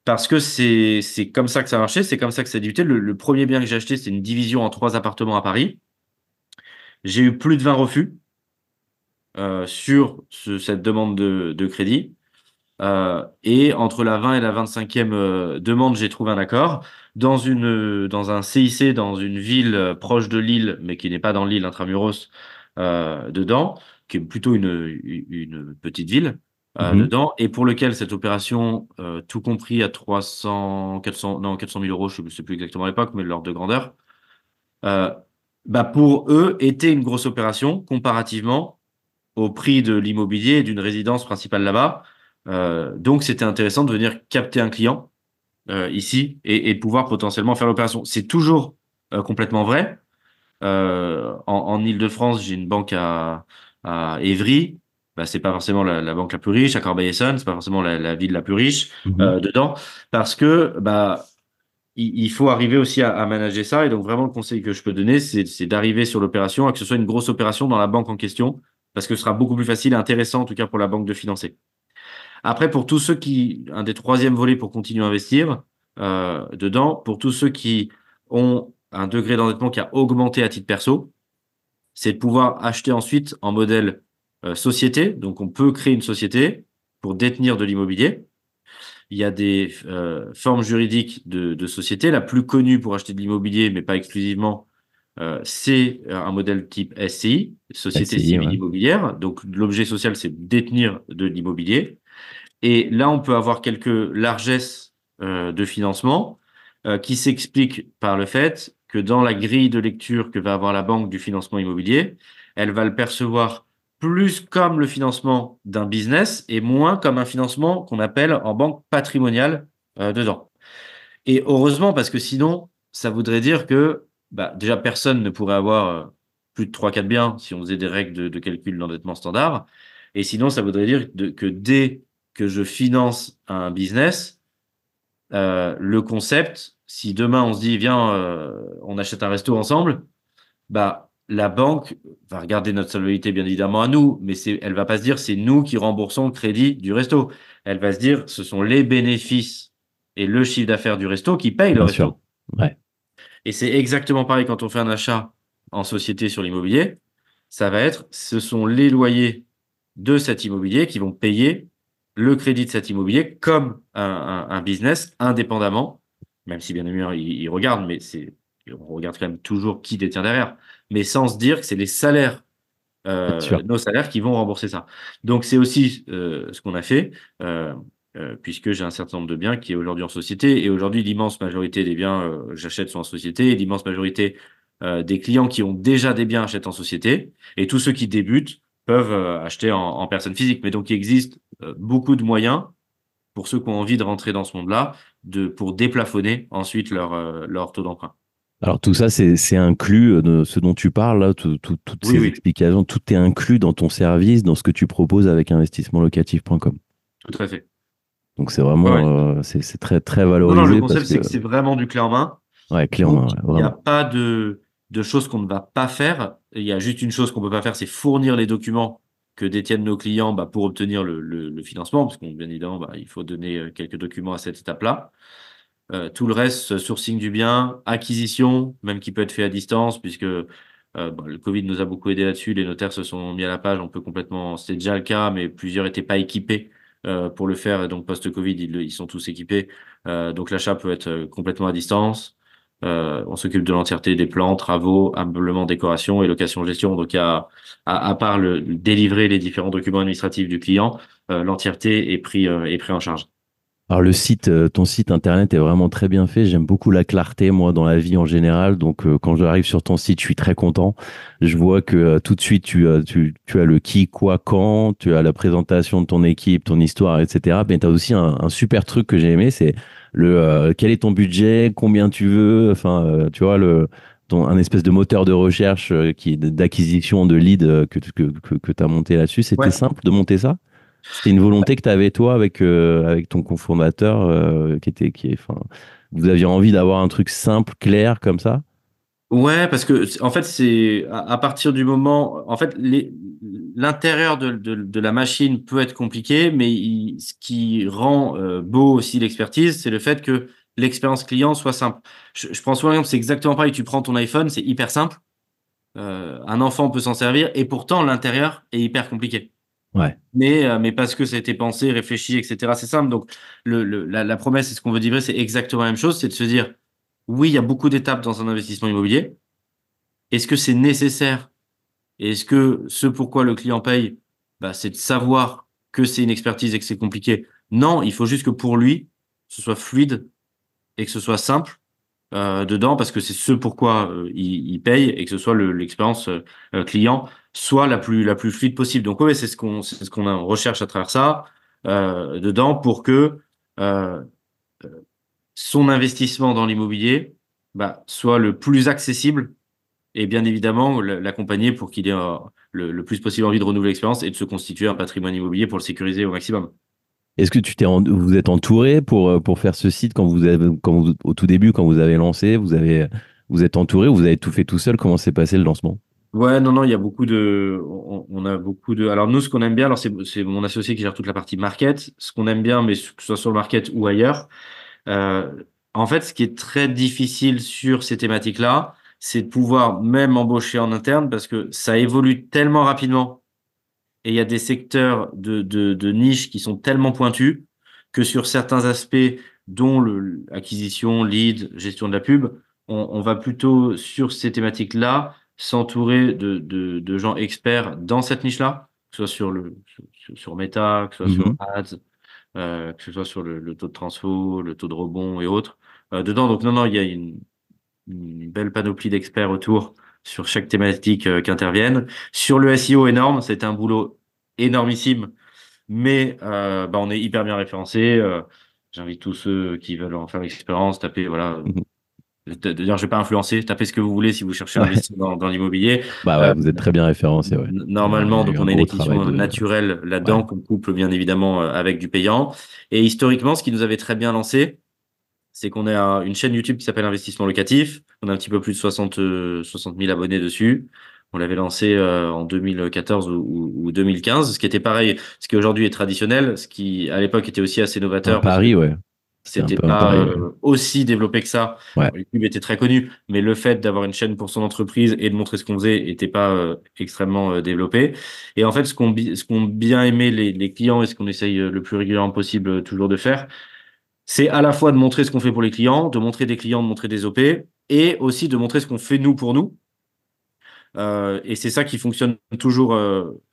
Speaker 3: Parce que c'est c'est comme ça que ça a marché, c'est comme ça que ça a débuté. Le, le premier bien que j'ai acheté, c'était une division en trois appartements à Paris. J'ai eu plus de 20 refus euh, sur ce- cette demande de, de crédit. Euh, et entre la 20 et la 25e euh, demande, j'ai trouvé un accord. Dans, une, dans un CIC, dans une ville proche de Lille, mais qui n'est pas dans l'île intramuros, dedans, qui est plutôt une, une petite ville,
Speaker 2: Mhm.
Speaker 3: dedans, et pour lequel cette opération, tout compris à 300, 400, non, 400 000 euros, je ne sais plus exactement à l'époque, mais l'ordre de grandeur, bah pour eux, était une grosse opération comparativement au prix de l'immobilier et d'une résidence principale là-bas. Euh, donc, c'était intéressant de venir capter un client euh, ici et, pouvoir potentiellement faire l'opération. C'est toujours euh, complètement vrai. En, en Ile-de-France, j'ai une banque à, à Évry. Bah, c'est pas forcément la, la banque la plus riche. À Corbeil-Essonnes, c'est pas forcément la, la ville la plus riche
Speaker 2: Mhm.
Speaker 3: dedans, parce que bah il, faut arriver aussi à, à manager ça. Et donc vraiment le conseil que je peux donner, c'est c'est d'arriver sur l'opération et que ce soit une grosse opération dans la banque en question, parce que ce sera beaucoup plus facile et intéressant en tout cas pour la banque de financer. Après, pour tous ceux qui, un des troisièmes volets pour continuer à investir euh, dedans, pour tous ceux qui ont un degré d'endettement qui a augmenté à titre perso, c'est de pouvoir acheter ensuite en modèle euh, société. Donc, on peut créer une société pour détenir de l'immobilier. Il y a des euh, formes juridiques de, sociétés. La plus connue pour acheter de l'immobilier, mais pas exclusivement, euh, c'est un modèle type SCI, Société
Speaker 2: SCI,
Speaker 3: Civile
Speaker 2: ouais.
Speaker 3: Immobilière. Donc, l'objet social, c'est détenir de l'immobilier. Et là, on peut avoir quelques largesses euh, de financement euh, qui s'expliquent par le fait que dans la grille de lecture que va avoir la banque du financement immobilier, elle va le percevoir plus comme le financement d'un business et moins comme un financement qu'on appelle en banque patrimoniale euh, dedans. Et heureusement, parce que sinon, ça voudrait dire que bah, déjà personne ne pourrait avoir euh, plus de 3-4 biens si on faisait des règles de, de calcul d'endettement standard. Et sinon, ça voudrait dire de- que dès que je finance un business, euh, le concept, si demain on se dit, viens, euh, on achète un resto ensemble, bah, la banque va regarder notre solvabilité bien évidemment à nous, mais c'est, elle va pas se dire c'est nous qui remboursons le crédit du resto. Elle va se dire ce sont les bénéfices et le chiffre d'affaires du resto qui payent le
Speaker 2: Bien
Speaker 3: resto.
Speaker 2: sûr. Ouais.
Speaker 3: Et c'est exactement pareil quand on fait un achat en société sur l'immobilier. Ça va être, ce sont les loyers de cet immobilier qui vont payer le crédit de cet immobilier comme un, un- un business indépendamment, même si bien évidemment ils, ils regardent, mais c'est, on regarde quand même toujours qui détient derrière, mais sans se dire que c'est les salaires, euh, nos salaires qui vont rembourser ça. Donc c'est aussi euh, ce qu'on a fait. euh, euh, puisque j'ai un certain nombre de biens qui est aujourd'hui en société. Et aujourd'hui, l'immense majorité des biens euh, que j'achète sont en société. Et l'immense majorité euh, des clients qui ont déjà des biens achètent en société. Et tous ceux qui débutent peuvent euh, acheter en, en personne physique. Mais donc, il existe beaucoup de moyens pour ceux qui ont envie de rentrer dans ce monde-là, de pour déplafonner ensuite leur, leur taux d'emprunt.
Speaker 2: Alors tout ça, c'est inclus de ce dont tu parles, là, tout- tout- toutes
Speaker 3: Oui,
Speaker 2: ces
Speaker 3: oui.
Speaker 2: explications, tout est inclus dans ton service, dans ce que tu proposes avec investissementlocatif.com.
Speaker 3: Tout à fait.
Speaker 2: Donc c'est vraiment,
Speaker 3: Ouais.
Speaker 2: euh, c'est très très
Speaker 3: Non,
Speaker 2: valorisé.
Speaker 3: non, le
Speaker 2: parce
Speaker 3: concept, c'est
Speaker 2: que-
Speaker 3: que c'est vraiment du clé en main.
Speaker 2: ouais, clé en main,
Speaker 3: Il n'y a pas de, de choses qu'on ne va pas faire. Il y a juste une chose qu'on peut pas faire, c'est fournir les documents que détiennent nos clients bah, pour obtenir le, le- le financement, parce qu'on bien évidemment, bah, il faut donner euh, quelques documents à cette étape-là. Euh, tout le reste, sourcing du bien, acquisition, même qui peut être fait à distance, puisque euh, bah, le Covid nous a beaucoup aidé là-dessus. Les notaires se sont mis à la page. On peut complètement, c'était déjà le cas, mais plusieurs n'étaient pas équipés euh, pour le faire. Donc post-Covid, ils, ils sont tous équipés. Euh, donc l'achat peut être euh, complètement à distance. On s'occupe de l'entièreté des plans, travaux, ameublement, décoration et location gestion. Donc, a, à, à part le, délivrer les différents documents administratifs du client, l'entièreté est pris, est pris en charge.
Speaker 2: Alors le site, euh, ton site internet est vraiment très bien fait. J'aime beaucoup la clarté, moi, dans la vie en général. Donc euh, quand j'arrive sur ton site, je suis très content. Je vois que euh, tout de suite, tu, as- tu, tu as le qui, quoi, quand, tu as la présentation de ton équipe, ton histoire, etc. Mais tu as aussi un, un super truc que j'ai aimé, c'est le quel est ton budget, combien tu veux, enfin, tu vois, le, ton, un espèce de moteur de recherche qui d'acquisition de leads euh, que, que, que, que tu as monté là-dessus. C'était
Speaker 3: Ouais.
Speaker 2: simple de monter ça? C'était une volonté que tu avais toi avec, euh, avec ton cofondateur euh, qui était qui est vous aviez envie d'avoir un truc simple, clair comme ça?
Speaker 3: Ouais, parce que en fait, c'est à, partir du moment, en fait, l'intérieur de, de, la machine peut être compliqué, mais ce qui rend euh, beau aussi l'expertise, c'est le fait que l'expérience client soit simple. Je, prends souvent l'exemple, c'est exactement pareil. Tu prends ton iPhone, c'est hyper simple. Un enfant peut s'en servir, et pourtant l'intérieur est hyper compliqué.
Speaker 2: Ouais.
Speaker 3: Mais, euh, mais parce que ça a été pensé, réfléchi, etc. C'est simple. Donc, le, le, la, promesse, c'est ce qu'on veut livrer, c'est exactement la même chose, c'est de se dire, oui, il y a beaucoup d'étapes dans un investissement immobilier. Est-ce que c'est nécessaire? Et est-ce que ce pourquoi le client paye, bah, c'est de savoir que c'est une expertise et que c'est compliqué? Non, il faut juste que pour lui, ce soit fluide et que ce soit simple euh, dedans, parce que c'est ce pourquoi euh, il, paye et que ce soit le- l'expérience euh, euh, client soit la plus la plus fluide possible. Donc ouais, c'est ce qu'on c'est ce qu'on recherche à travers ça euh, dedans pour que euh, euh, son investissement dans l'immobilier bah, soit le plus accessible et bien évidemment l'accompagner pour qu'il ait le, le plus possible envie de renouveler l'expérience et de se constituer un patrimoine immobilier pour le sécuriser au maximum.
Speaker 2: Est-ce que tu t'es vous êtes entouré pour pour faire ce site quand vous avez quand au tout début quand vous avez lancé, vous avez vous êtes entouré ou vous avez tout fait tout seul? Comment s'est passé le lancement?
Speaker 3: Ouais, non, non, il y a beaucoup de, on, a beaucoup de. Alors nous, ce qu'on aime bien, alors c'est mon associé qui gère toute la partie market. Ce qu'on aime bien, mais que ce soit sur le market ou ailleurs, euh, en fait, ce qui est très difficile sur ces thématiques-là, c'est de pouvoir même embaucher en interne parce que ça évolue tellement rapidement et il y a des secteurs de, de, de niche qui sont tellement pointus que sur certains aspects, dont l'acquisition, lead, gestion de la pub, on, on va plutôt sur ces thématiques-là s'entourer de, de, de, gens experts dans cette niche-là, que ce soit sur le sur, sur Meta, que ce soit sur
Speaker 2: Mhm.
Speaker 3: Ads, euh, que ce soit sur le, le taux de transfo, le taux de rebond et autres. Euh, dedans, donc non, non, il y a une, une belle panoplie d'experts autour sur chaque thématique euh, qui interviennent. Sur le SEO énorme, c'est un boulot énormissime, mais euh, bah, on est hyper bien référencé. J'invite tous ceux qui veulent en faire l'expérience, taper voilà.
Speaker 2: Mhm.
Speaker 3: D'ailleurs, je vais pas influencer, tapez ce que vous voulez si vous cherchez à investir dans, dans l'immobilier.
Speaker 2: Bah ouais,
Speaker 3: Euh,
Speaker 2: vous êtes très bien référencé, ouais.
Speaker 3: Normalement, donc on a une acquisition
Speaker 2: de-
Speaker 3: naturelle là-dedans
Speaker 2: Ouais.
Speaker 3: qu'on couple bien évidemment euh, avec du payant. Et historiquement, ce qui nous avait très bien lancé, c'est qu'on a un- une chaîne YouTube qui s'appelle Investissement Locatif. On a un petit peu plus de 60, euh, 60 000 abonnés dessus. On l'avait lancé euh, en 2014 ou, ou- ou 2015, ce qui était pareil, ce qui aujourd'hui est traditionnel, ce qui à l'époque était aussi assez novateur.
Speaker 2: Un
Speaker 3: parce que
Speaker 2: pari, ouais.
Speaker 3: C'était pas euh, aussi développé que ça.
Speaker 2: Ouais.
Speaker 3: YouTube était très connu, mais le fait d'avoir une chaîne pour son entreprise et de montrer ce qu'on faisait était pas euh, extrêmement euh, développé. Et en fait, ce qu'ont ce qu'ont bien aimé les, les clients et ce qu'on essaye le plus régulièrement possible toujours de faire, c'est à la fois de montrer ce qu'on fait pour les clients, de montrer des clients, de montrer des OP, et aussi de montrer ce qu'on fait nous pour nous. Et c'est ça qui fonctionne toujours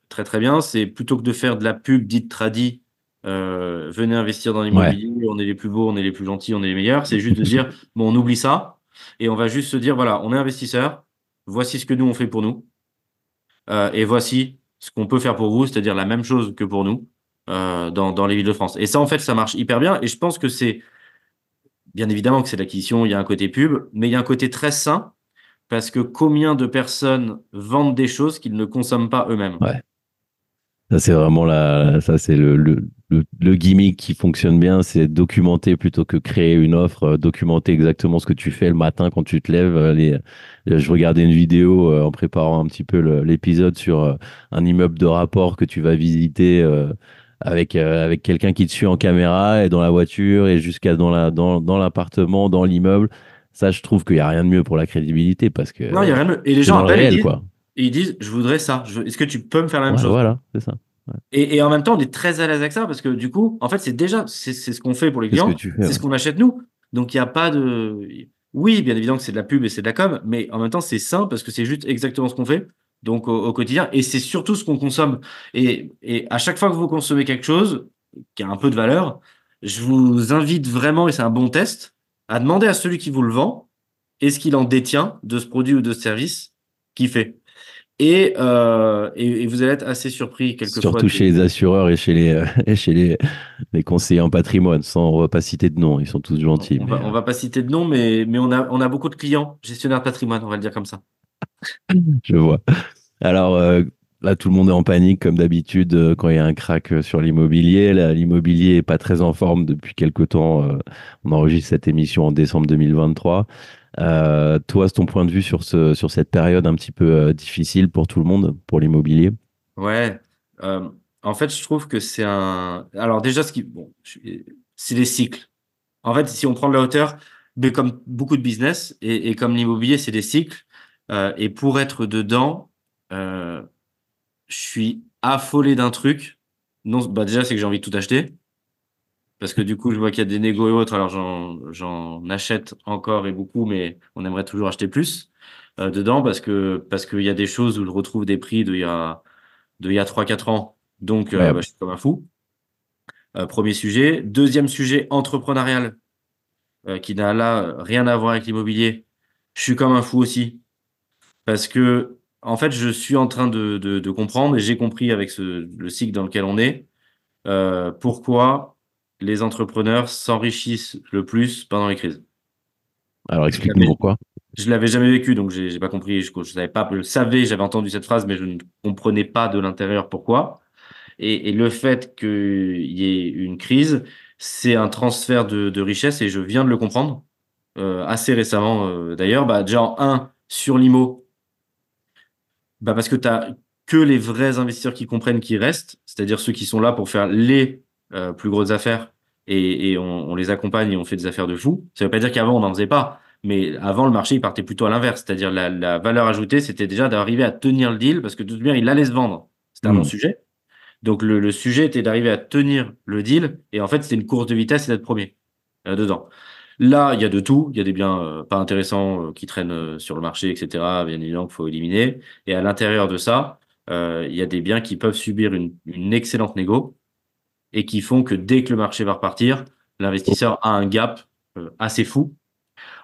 Speaker 3: très très bien. C'est plutôt que de faire de la pub dite tradie, euh, venez investir dans l'immobilier, on est les plus beaux, on est les plus gentils, on est les meilleurs. C'est juste de dire, bon, on oublie ça et on va juste se dire, voilà, on est investisseur, voici ce que nous on fait pour nous euh, et voici ce qu'on peut faire pour vous, c'est-à-dire la même chose que pour nous euh, dans, dans les villes de France. Et ça, en fait, ça marche hyper bien et je pense que c'est, bien évidemment que c'est l'acquisition, il y a un côté pub, mais il y a un côté très sain parce que combien de personnes vendent des choses qu'ils ne consomment pas eux-mêmes?
Speaker 2: Ouais. Ça, c'est vraiment la, ça, c'est le, le, le, le gimmick qui fonctionne bien, c'est documenter plutôt que créer une offre, euh, documenter exactement ce que tu fais le matin quand tu te lèves. euh, Les, je regardais une vidéo euh, en préparant un petit peu l'épisode sur euh, un immeuble de rapport que tu vas visiter euh, avec, euh, avec quelqu'un qui te suit en caméra et dans la voiture et jusqu'à dans la, dans, dans l'appartement, dans l'immeuble. Ça, je trouve qu'il n'y a rien de mieux pour la crédibilité parce que
Speaker 3: Non, il y a rien de... Et les gens
Speaker 2: le
Speaker 3: appellent et disent,
Speaker 2: quoi.
Speaker 3: et ils disent, je voudrais ça. Je Est-ce que tu peux me faire la même
Speaker 2: Ouais,
Speaker 3: chose?
Speaker 2: voilà, c'est ça.
Speaker 3: Et, et en même temps, on est très à l'aise avec ça parce que du coup, en fait, c'est déjà, c'est ce qu'on fait pour les
Speaker 2: C'est ce
Speaker 3: clients, c'est
Speaker 2: ouais.
Speaker 3: ce qu'on achète nous. Donc, il n'y a pas de. Oui, bien évidemment que c'est de la pub et c'est de la com, mais en même temps, c'est sain parce que c'est juste exactement ce qu'on fait. Donc, au, au quotidien, et c'est surtout ce qu'on consomme. Et, et à chaque fois que vous consommez quelque chose qui a un peu de valeur, je vous invite vraiment, et c'est un bon test, à demander à celui qui vous le vend est-ce qu'il en détient de ce produit ou de ce service qu'il fait. Et, euh, et, et vous allez être assez surpris quelquefois.
Speaker 2: Surtout chez les assureurs et chez les, euh, et chez les, les conseillers en patrimoine, sans on va pas citer de nom, ils sont tous gentils.
Speaker 3: On
Speaker 2: mais,
Speaker 3: va, on va pas citer de nom, mais, mais on, a, on a beaucoup de clients, gestionnaires de patrimoine, on va le dire comme ça.
Speaker 2: euh, Je vois. Alors euh, là, tout le monde est en panique, comme d'habitude, euh, quand il y a un crack euh, sur l'immobilier. L'immobilier est pas très en forme depuis quelque temps. euh, on enregistre cette émission en décembre 2023. Euh, toi, c'est ton point de vue sur, ce, sur cette période un petit peu euh, difficile pour tout le monde, pour l'immobilier?
Speaker 3: Ouais. euh, en fait, je trouve que c'est un. Alors, déjà, ce qui. Bon, c'est les cycles. En fait, si on prend de la hauteur, mais comme beaucoup de business, et, et comme l'immobilier, c'est des cycles. euh, et pour être dedans, euh, je suis affolé d'un truc. Non, bah déjà, c'est que j'ai envie de tout acheter. Parce que du coup, je vois qu'il y a des négos et autres. Alors, j'en, j'en achète encore et beaucoup, mais on aimerait toujours acheter plus euh, dedans parce que parce qu'il y a des choses où je retrouve des prix d'il y a de il y a 3-4 ans. Donc, euh, bah, je suis comme un fou. Euh, premier sujet. Deuxième sujet, entrepreneurial, euh, qui n'a là rien à voir avec l'immobilier. Je suis comme un fou aussi. Parce que, en fait, je suis en train de, de, de comprendre, et j'ai compris avec ce, le cycle dans lequel on est, euh, pourquoi les entrepreneurs s'enrichissent le plus pendant les crises.
Speaker 2: Alors explique-nous pourquoi.
Speaker 3: Je l'avais jamais vécu, donc j'ai pas compris. Je, je savais pas. Je savais, j'avais entendu cette phrase, mais je ne comprenais pas de l'intérieur pourquoi. Et, et le fait qu'il y ait une crise, c'est un transfert de, de richesse, et je viens de le comprendre euh, assez récemment. euh, D'ailleurs, bah, déjà en un sur l'IMO, bah, parce que tu as que les vrais investisseurs qui comprennent qui restent, c'est-à-dire ceux qui sont là pour faire les euh, plus grosses affaires, et, et on, on les accompagne et on fait des affaires de fou. Ça veut pas dire qu'avant on n'en faisait pas. Mais avant, le marché, il partait plutôt à l'inverse. C'est-à-dire, la, la valeur ajoutée, c'était déjà d'arriver à tenir le deal parce que de toute manière, il allait se vendre. C'était un
Speaker 2: Mm.
Speaker 3: non-sujet. Donc le, le sujet était d'arriver à tenir le deal. Et en fait, c'était une course de vitesse et d'être premier euh, dedans. Là, il y a de tout. Il y a des biens euh, pas intéressants euh, qui traînent euh, sur le marché, etc. Bien évidemment qu'il faut éliminer. Et à l'intérieur de ça, il y a des biens qui peuvent subir une, une excellente négo et qui font que dès que le marché va repartir, l'investisseur a un gap euh, assez fou.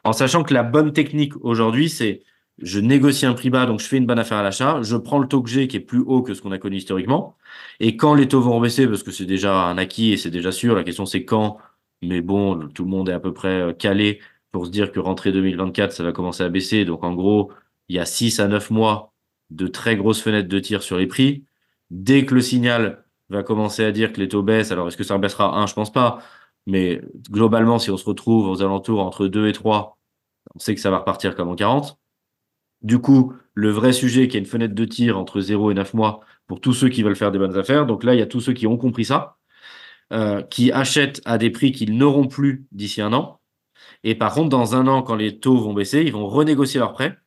Speaker 3: En sachant que la bonne technique aujourd'hui, c'est je négocie un prix bas, donc je fais une bonne affaire à l'achat, je prends le taux que j'ai qui est plus haut que ce qu'on a connu historiquement. Et quand les taux vont rebaisser, parce que c'est déjà un acquis et c'est déjà sûr, la question c'est quand, mais bon, tout le monde est à peu près euh, calé pour se dire que rentrée 2024, ça va commencer à baisser. Donc en gros, il y a 6 à 9 mois de très grosses fenêtres de tir sur les prix. Dès que le signal va commencer à dire que les taux baissent, alors est-ce que ça baissera un? Je pense pas. Mais globalement, si on se retrouve aux alentours entre 2 et 3, on sait que ça va repartir comme en 40. Du coup, le vrai sujet, qui est une fenêtre de tir entre 0 et 9 mois pour tous ceux qui veulent faire des bonnes affaires. Donc là, il y a tous ceux qui ont compris ça, euh, qui achètent à des prix qu'ils n'auront plus d'ici un an. Et par contre, dans un an, quand les taux vont baisser, ils vont renégocier leurs prêts.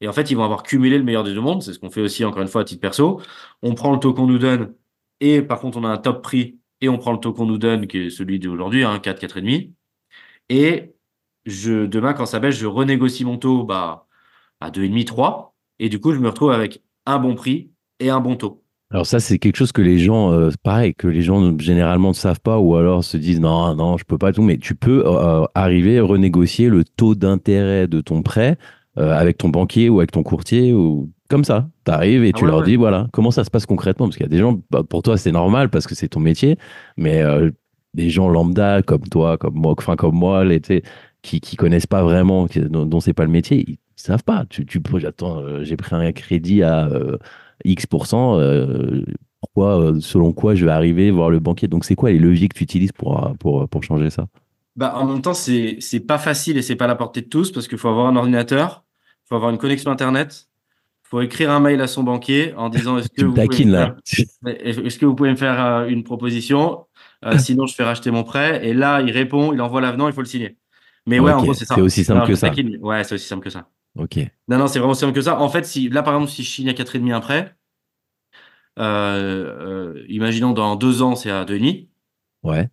Speaker 3: Et en fait, ils vont avoir cumulé le meilleur des deux mondes. C'est ce qu'on fait aussi, encore une fois, à titre perso. On prend le taux qu'on nous donne et par contre, on a un top prix et on prend le taux qu'on nous donne, qui est celui d'aujourd'hui, hein, 4, 4,5. Et je, demain, quand ça baisse, je renégocie mon taux bah, à 2,5, 3. Et du coup, je me retrouve avec un bon prix et un bon taux.
Speaker 2: Alors ça, c'est quelque chose que les gens, euh, pareil, que les gens généralement ne savent pas ou alors se disent non, non, je peux pas tout, mais tu peux euh, arriver à renégocier le taux d'intérêt de ton prêt euh, avec ton banquier ou avec ton courtier ou comme ça. Tu arrives et
Speaker 3: Ah
Speaker 2: tu
Speaker 3: ouais,
Speaker 2: leur
Speaker 3: ouais.
Speaker 2: dis voilà, comment ça se passe concrètement? Parce qu'il y a des gens, bah, pour toi, c'est normal parce que c'est ton métier, mais euh, des gens lambda comme toi, comme moi, enfin comme moi, les, qui qui connaissent pas vraiment, qui- dont, dont c'est pas le métier, ils savent pas. Tu, tu peux, attends, euh, j'ai pris un crédit à euh, X euh, pourquoi, selon quoi je vais arriver voir le banquier? Donc c'est quoi les leviers que tu utilises pour pour pour changer ça?
Speaker 3: Bah, en même temps, c'est c'est pas facile et c'est pas à la portée de tous parce qu'il faut avoir un ordinateur, il faut avoir une connexion Internet, faut écrire un mail à son banquier en disant est-ce que vous pouvez me faire- est-ce que vous pouvez me faire euh, une proposition? Euh, Sinon, je fais racheter mon prêt. Et là, il répond, il envoie l'avenant, il faut le signer. Mais ouais, en gros, c'est ça.
Speaker 2: c'est aussi simple que ça.
Speaker 3: taquine. Ouais, c'est aussi simple que ça.
Speaker 2: Ok.
Speaker 3: Non, non, c'est vraiment simple que ça. En fait, si là, par exemple, si je signe à 4,5 un prêt, euh, euh, imaginons dans deux ans, c'est à 2,5.
Speaker 2: Ouais.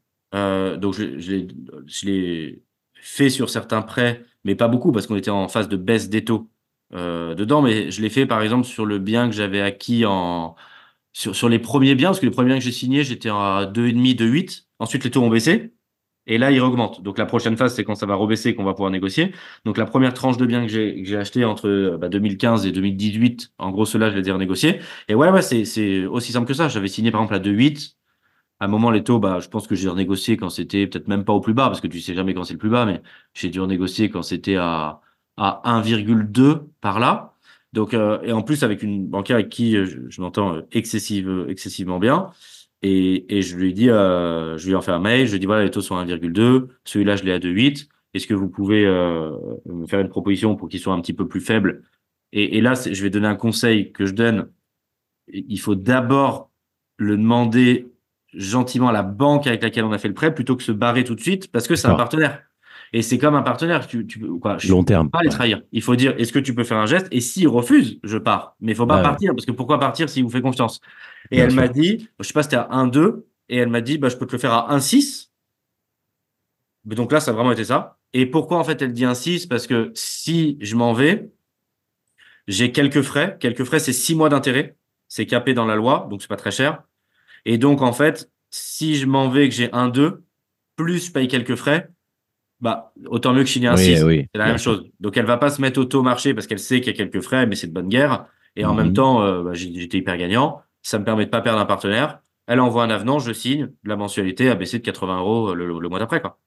Speaker 3: Donc, je l'ai fait sur certains prêts, mais pas beaucoup parce qu'on était en phase de baisse des taux euh, dedans. Mais je l'ai fait, par exemple, sur le bien que j'avais acquis en sur, sur les premiers biens, parce que les premiers biens que j'ai signés, j'étais à 2,5, 2,8. Ensuite, les taux ont baissé. Et là, ils augmentent. Donc, la prochaine phase, c'est quand ça va rebaisser qu'on va pouvoir négocier. Donc, la première tranche de biens que j'ai acheté entre bah, 2015 et 2018, en gros, ceux-là, je les ai renégociés. Et ouais, ouais, c'est c'est aussi simple que ça. J'avais signé, par exemple, à 2,8. À un moment, les taux, bah, je pense que j'ai renégocié quand c'était peut-être même pas au plus bas, parce que tu sais jamais quand c'est le plus bas, mais j'ai dû renégocier quand c'était à, à 1,2 par là. Donc, euh, et en plus, avec une banquière avec qui euh, je, je m'entends euh, excessive, excessivement bien. Et, et je lui dit, euh, je lui ai fait un mail, je lui dit, voilà, les taux sont à 1,2, celui-là, je l'ai à 2,8. Est-ce que vous pouvez euh, me faire une proposition pour qu'il soit un petit peu plus faible? Et, et là, je vais donner un conseil que je donne. Il faut d'abord le demander gentiment à la banque avec laquelle on a fait le prêt plutôt que se barrer tout de suite parce que c'est un partenaire. Et c'est comme un partenaire. Tu, tu, peux- quoi, je
Speaker 2: Long
Speaker 3: peux pas les
Speaker 2: Ouais.
Speaker 3: trahir. Il faut dire, est-ce que tu peux faire un geste? Et s'il refuse, je pars. Mais il faut pas
Speaker 2: Ouais, ouais.
Speaker 3: partir parce que pourquoi partir s'il vous fait confiance? Et
Speaker 2: Bien
Speaker 3: elle m'a dit, je sais pas, c'était à 1,2 et elle m'a dit, bah, je peux te le faire à 1,6. Mais donc là, ça a vraiment été ça. Et pourquoi en fait elle dit 1,6 Parce que si je m'en vais, j'ai quelques frais. Quelques frais, c'est six mois d'intérêt. C'est capé dans la loi, donc c'est pas très cher. Et donc, en fait, si je m'en vais et que j'ai un 2, plus je paye quelques frais, bah, autant mieux que un
Speaker 2: Oui,
Speaker 3: 6.
Speaker 2: oui,
Speaker 3: c'est la même chose. Donc, elle va pas se mettre au taux marché parce qu'elle sait qu'il y a quelques frais, mais c'est de bonne guerre. Et en
Speaker 2: Mhm.
Speaker 3: même temps, euh, bah, j'étais hyper gagnant. Ça me permet de pas perdre un partenaire. Elle envoie un avenant, je signe. La mensualité a baissé de 80 euros le, le mois d'après, quoi.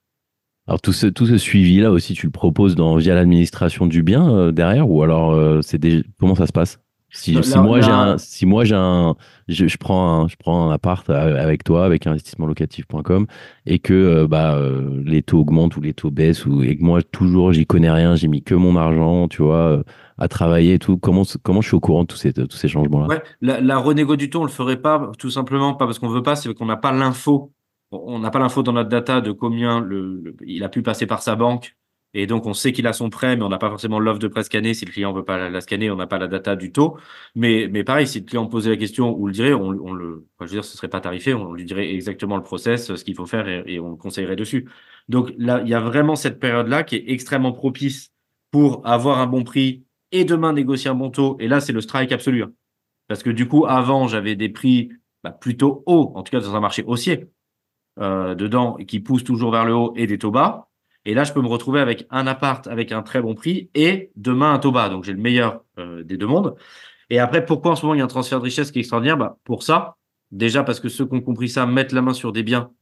Speaker 2: Alors tout ce, tout ce suivi-là aussi, tu le proposes dans, via l'administration du bien euh, derrière ou alors euh, c'est des... comment ça se passe? Si,
Speaker 3: Là-
Speaker 2: si moi j'ai un, si moi j'ai un, je, je prends un, je prends un appart euh, avec toi, avec investissementlocatif.com et que euh, bah euh, les taux augmentent ou les taux baissent ou et que moi toujours j'y connais rien, j'ai mis que mon argent, tu vois, à travailler et tout. Comment comment je suis au courant de tous ces tous ces changements-là?
Speaker 3: Ouais, la, la renégo du taux, on le ferait pas, tout simplement, pas parce qu'on veut pas, c'est qu'on n'a pas l'info. On n'a pas l'info dans notre data de combien le, le- il a pu passer par sa banque Et donc, on sait qu'il a son prêt, mais on n'a pas forcément l'offre de prêt scannée. Si le client veut pas la, scanner, on n'a pas la data du taux. Mais, mais pareil, si le client posait la question ou le dirait, on, le, je veux dire, ce serait pas tarifé. On lui dirait exactement le process, ce qu'il faut faire et, et on le conseillerait dessus. Donc là, il y a vraiment cette période-là qui est extrêmement propice pour avoir un bon prix et demain négocier un bon taux. Et là, c'est le strike absolu. hein. Parce que du coup, avant, j'avais des prix bah, plutôt hauts, en tout cas dans un marché haussier, euh, dedans, qui poussent toujours vers le haut et des taux bas. Et là, je peux me retrouver avec un appart avec un très bon prix et demain un taux bas. Donc, j'ai le meilleur euh, des deux mondes. Et après, pourquoi en ce moment il y a un transfert de richesse qui est extraordinaire? Bah, Pour ça, déjà parce que ceux qui ont compris ça mettent la main sur des biens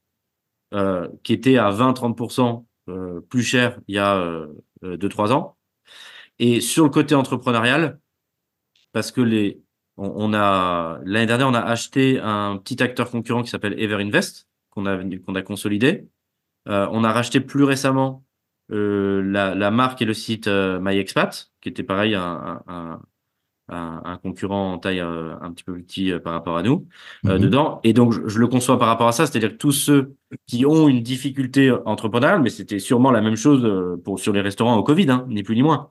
Speaker 3: euh, qui étaient à 20-30% euh, plus chers il y a 2-3 ans. Et sur le côté entrepreneurial, parce que les, on, a l'année dernière, on a acheté un petit acteur concurrent qui s'appelle Everinvest, qu'on a, qu'on a consolidé. Euh, on a racheté plus récemment euh, la, la marque et le site euh, MyExpat, qui était pareil un, un, un, un concurrent en taille euh, un petit peu plus petit euh, par rapport à nous euh,
Speaker 2: Mhm.
Speaker 3: dedans. Et donc, je, je le conçois par rapport à ça, c'est-à-dire que tous ceux qui ont une difficulté entrepreneuriale, mais c'était sûrement la même chose pour sur les restaurants au Covid, hein, ni plus ni moins,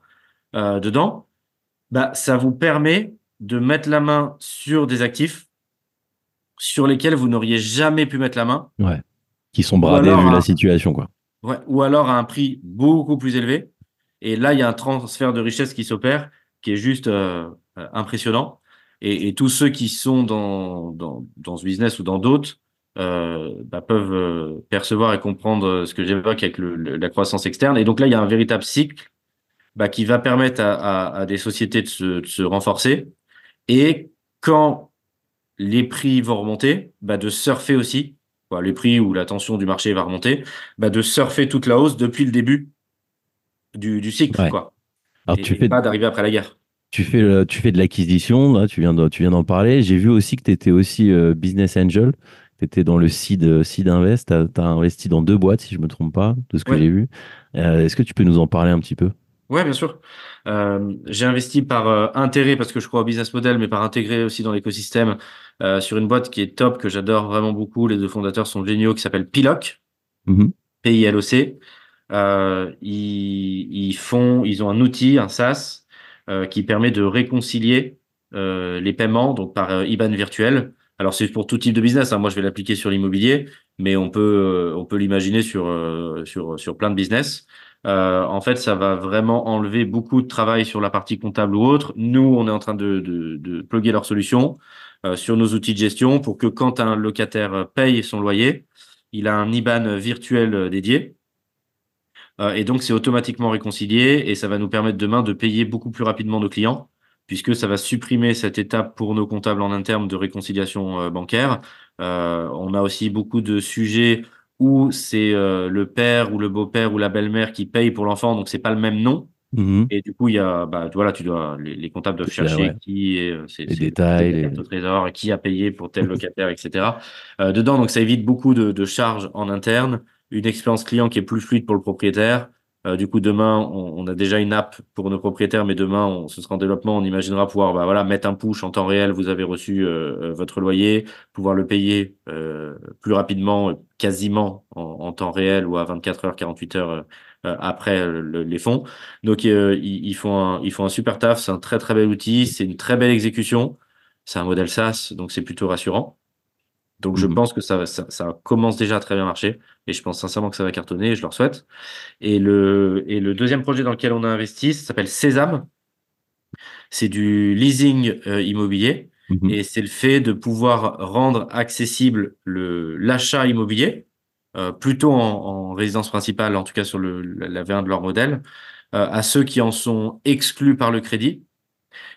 Speaker 3: euh, dedans, bah, ça vous permet de mettre la main sur des actifs sur lesquels vous n'auriez jamais pu mettre la main,
Speaker 2: Qui sont bradés vu la
Speaker 3: un-
Speaker 2: situation, quoi.
Speaker 3: ouais, ou alors à un prix beaucoup plus élevé. Et là, il y a un transfert de richesse qui s'opère, qui est juste euh, euh, impressionnant. Et, et tous ceux qui sont dans, dans, dans ce business ou dans d'autres euh, bah, peuvent percevoir et comprendre ce que j'évoque avec le, le- la croissance externe. Et donc là, il y a un véritable cycle bah, qui va permettre à, à, à des sociétés de se, de se renforcer. Et quand les prix vont remonter, bah, de surfer aussi, les prix ou la tension du marché va remonter, bah, de surfer toute la hausse depuis le début du, du cycle,
Speaker 2: Ouais.
Speaker 3: quoi.
Speaker 2: Alors,
Speaker 3: et,
Speaker 2: tu
Speaker 3: et
Speaker 2: fais,
Speaker 3: pas d'arriver après la guerre.
Speaker 2: tu fais, le- tu fais de l'acquisition, là, tu viens de- tu viens d'en parler. J'ai vu aussi que tu étais aussi euh, business angel. Tu étais dans le seed, euh, seed Invest. Tu as, investi dans deux boîtes, si je me trompe pas, de ce que
Speaker 3: Ouais.
Speaker 2: j'ai vu. Euh, Est-ce que tu peux nous en parler un petit peu?
Speaker 3: Ouais, bien sûr. Euh, j'ai investi par euh, intérêt parce que je crois au business model, mais par intégrer aussi dans l'écosystème euh, sur une boîte qui est top, que j'adore vraiment beaucoup. Les deux fondateurs sont géniaux, qui s'appelle Piloc. PILOC. Euh, ils, ils font, ils ont un outil, un SaaS, euh, qui permet de réconcilier euh, les paiements donc par IBAN virtuel. Alors c'est pour tout type de business. hein. Moi, je vais l'appliquer sur l'immobilier, mais on peut, on peut l'imaginer sur, euh, sur, sur plein de business. Euh, en fait, ça va vraiment enlever beaucoup de travail sur la partie comptable ou autre. Nous, on est en train de, de, de plugger leur solution euh, sur nos outils de gestion pour que quand un locataire paye son loyer, il a un IBAN virtuel dédié. Euh, et donc, c'est automatiquement réconcilié et ça va nous permettre demain de payer beaucoup plus rapidement nos clients puisque ça va supprimer cette étape pour nos comptables en interne de réconciliation euh, bancaire. Euh, on a aussi beaucoup de sujets où c'est euh, le père ou le beau-père ou la belle-mère qui paye pour l'enfant, donc c'est pas le même nom.
Speaker 2: Mhm.
Speaker 3: Et du coup, il y a, bah, voilà, tu dois, les, les comptables doivent chercher
Speaker 2: ouais.
Speaker 3: qui est, euh, c'est,
Speaker 2: Les détails, les-
Speaker 3: au trésor, qui a payé pour tel locataire, etc. Euh, dedans, donc ça évite beaucoup de, de charges en interne, une expérience client qui est plus fluide pour le propriétaire. Euh, du coup, demain, on, a déjà une app pour nos propriétaires, mais demain, on, ce sera en développement. On imaginera pouvoir, bah, voilà, mettre un push en temps réel. Vous avez reçu euh, euh, votre loyer, pouvoir le payer plus rapidement, quasiment en, temps réel ou à 24 heures, 48 heures après le- les fonds. Donc, ils, ils font un, ils font un super taf. C'est un très, très bel outil. C'est une très belle exécution. C'est un modèle SaaS, donc c'est plutôt rassurant. Donc, je
Speaker 2: Mhm.
Speaker 3: pense que ça, ça, ça commence déjà à très bien marcher. Et je pense sincèrement que ça va cartonner et je leur souhaite. Et le, et le deuxième projet dans lequel on a investi, ça s'appelle Sésame. C'est du leasing euh, immobilier.
Speaker 2: Mhm.
Speaker 3: Et c'est le fait de pouvoir rendre accessible le, l'achat immobilier, euh, plutôt en, en résidence principale, en tout cas sur le, la, la V1 de leur modèle, euh, à ceux qui en sont exclus par le crédit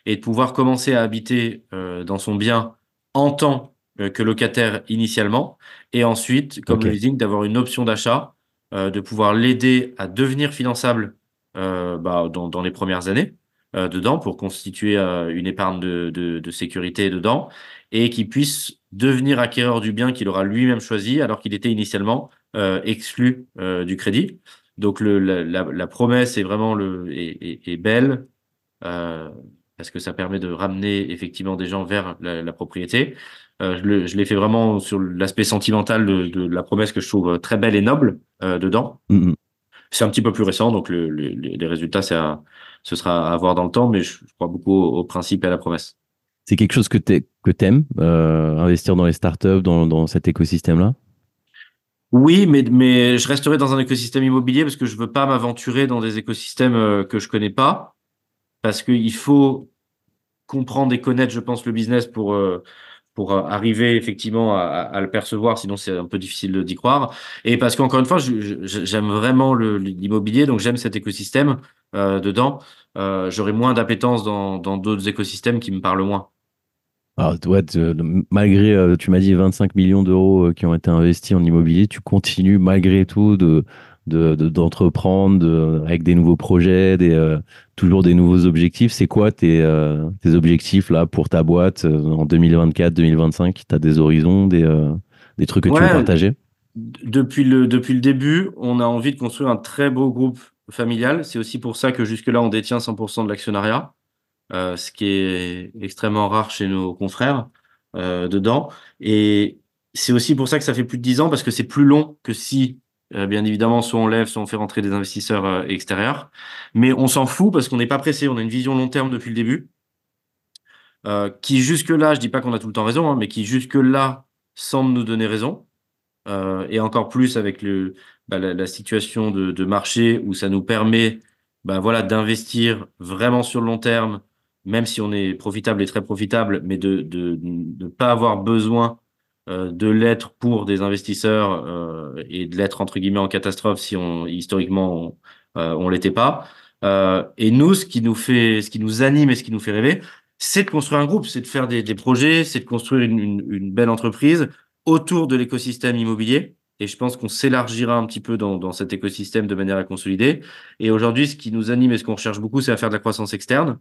Speaker 3: et de pouvoir commencer à habiter euh, dans son bien en euh, que locataire initialement et ensuite, comme le leasing, d'avoir une option d'achat, euh, de pouvoir l'aider à devenir finançable euh, bah, dans, dans les premières années euh, dedans pour constituer euh, une épargne de, de, de sécurité dedans et qu'il puisse devenir acquéreur du bien qu'il aura lui-même choisi alors qu'il était initialement euh, exclu euh, du crédit. Donc le, la, la, la promesse est vraiment le, est, est, est belle euh, parce que ça permet de ramener effectivement des gens vers la, la propriété. Euh, je l'ai fait vraiment sur l'aspect sentimental de, de la promesse que je trouve très belle et noble euh, dedans.
Speaker 2: Mhm.
Speaker 3: c'est un petit peu plus récent, donc le, le- les résultats, à- ce sera à voir dans le temps, mais je, je crois beaucoup au, au principe et à la promesse.
Speaker 2: C'est quelque chose que tu que aimes, investir dans les startups, dans, dans cet écosystème-là?
Speaker 3: Oui, mais, mais je resterai dans un écosystème immobilier parce que je veux pas m'aventurer dans des écosystèmes euh, que je connais pas, parce qu'il faut comprendre et connaître, je pense, le business pour euh, pour euh, arriver effectivement à, le percevoir, sinon c'est un peu difficile d'y croire. Et parce qu'encore une fois, j'aime vraiment l'immobilier, donc j'aime cet écosystème euh, dedans. Euh, J'aurais moins d'appétence dans d'autres écosystèmes qui me parlent moins.
Speaker 2: Alors, ouais, tu- malgré, euh, tu m'as dit 25 millions d'euros qui ont été investis en immobilier, tu continues malgré tout de, de- de- d'entreprendre de- avec des nouveaux projets, des, euh, toujours des nouveaux objectifs. C'est quoi tes, euh, tes objectifs là pour ta boîte euh, en 2024, 2025? Tu as des horizons, des, des trucs que tu veux partager?
Speaker 3: Depuis le, depuis le début, on a envie de construire un très beau groupe familial. C'est aussi pour ça que jusque-là, on détient 100% de l'actionnariat, ce qui est extrêmement rare chez nos confrères dedans. Et c'est aussi pour ça que ça fait plus de 10 ans, parce que c'est plus long que si, bien évidemment, soit on lève, soit on fait rentrer des investisseurs euh, extérieurs. Mais on s'en fout parce qu'on n'est pas pressé. On a une vision long terme depuis le début, euh, qui jusque-là, je dis pas qu'on a tout le temps raison, hein, mais qui jusque-là semble nous donner raison. Euh, et encore plus avec le, bah, la, situation de, marché où ça nous permet bah, voilà, d'investir vraiment sur le long terme, même si on est profitable et très profitable, mais de ne pas avoir besoin euh, de l'être pour des investisseurs euh, et de l'être entre guillemets en catastrophe si on historiquement on, euh, on l'était pas. Euh, et nous, ce qui nous fait, ce qui nous anime et ce qui nous fait rêver, c'est de construire un groupe, c'est de faire des, des projets, c'est de construire une, une, une belle entreprise autour de l'écosystème immobilier. Et je pense qu'on s'élargira un petit peu dans, dans cet écosystème de manière à consolider. Et aujourd'hui, ce qui nous anime et ce qu'on recherche beaucoup, c'est à faire de la croissance externe.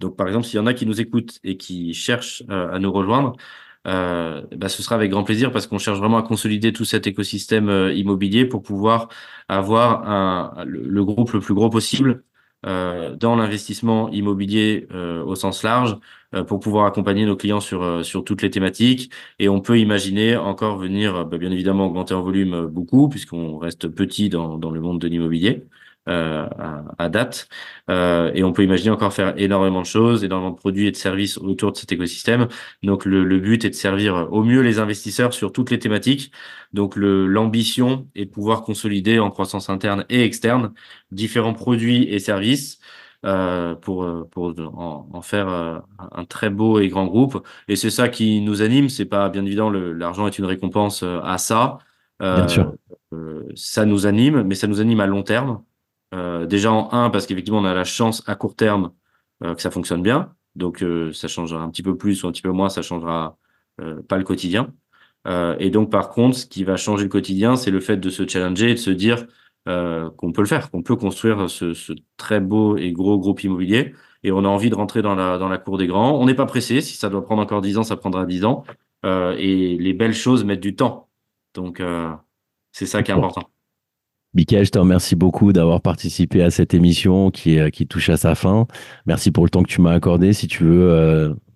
Speaker 3: Donc, par exemple, s'il y en a qui nous écoutent et qui cherchent euh, à nous rejoindre, euh, bah, ce sera avec grand plaisir parce qu'on cherche vraiment à consolider tout cet écosystème euh, immobilier pour pouvoir avoir un, le, groupe le plus gros possible euh, dans l'investissement immobilier euh, au sens large euh, pour pouvoir accompagner nos clients sur, sur toutes les thématiques. Et on peut imaginer encore venir, bah, bien évidemment, augmenter en volume beaucoup puisqu'on reste petit dans, dans le monde de l'immobilier. Euh, à, à, date. Euh, et on peut imaginer encore faire énormément de choses, énormément de produits et de services autour de cet écosystème. Donc le, le but est de servir au mieux les investisseurs sur toutes les thématiques. Donc l'ambition est de pouvoir consolider en croissance interne et externe différents produits et services euh, pour, pour en, en faire euh, un très beau et grand groupe. Et c'est ça qui nous anime. C'est pas bien évidemment l'argent est une récompense euh, à ça.
Speaker 2: Bien sûr.
Speaker 3: ça nous anime, mais ça nous anime à long terme. Euh, déjà en un parce qu'effectivement on a la chance à court terme euh, que ça fonctionne bien, donc euh, ça changera un petit peu plus ou un petit peu moins, ça changera pas le quotidien. Et donc par contre, ce qui va changer le quotidien, c'est le fait de se challenger et de se dire qu'on peut le faire, qu'on peut construire ce, ce, très beau et gros groupe immobilier. Et on a envie de rentrer dans la dans la cour des grands. On n'est pas pressé. Si ça doit prendre encore dix ans, ça prendra dix ans. Euh, et les belles choses mettent du temps. Donc c'est ça qui est important.
Speaker 2: Michael, je te remercie beaucoup d'avoir participé à cette émission qui, qui touche à sa fin. Merci pour le temps que tu m'as accordé. Si tu veux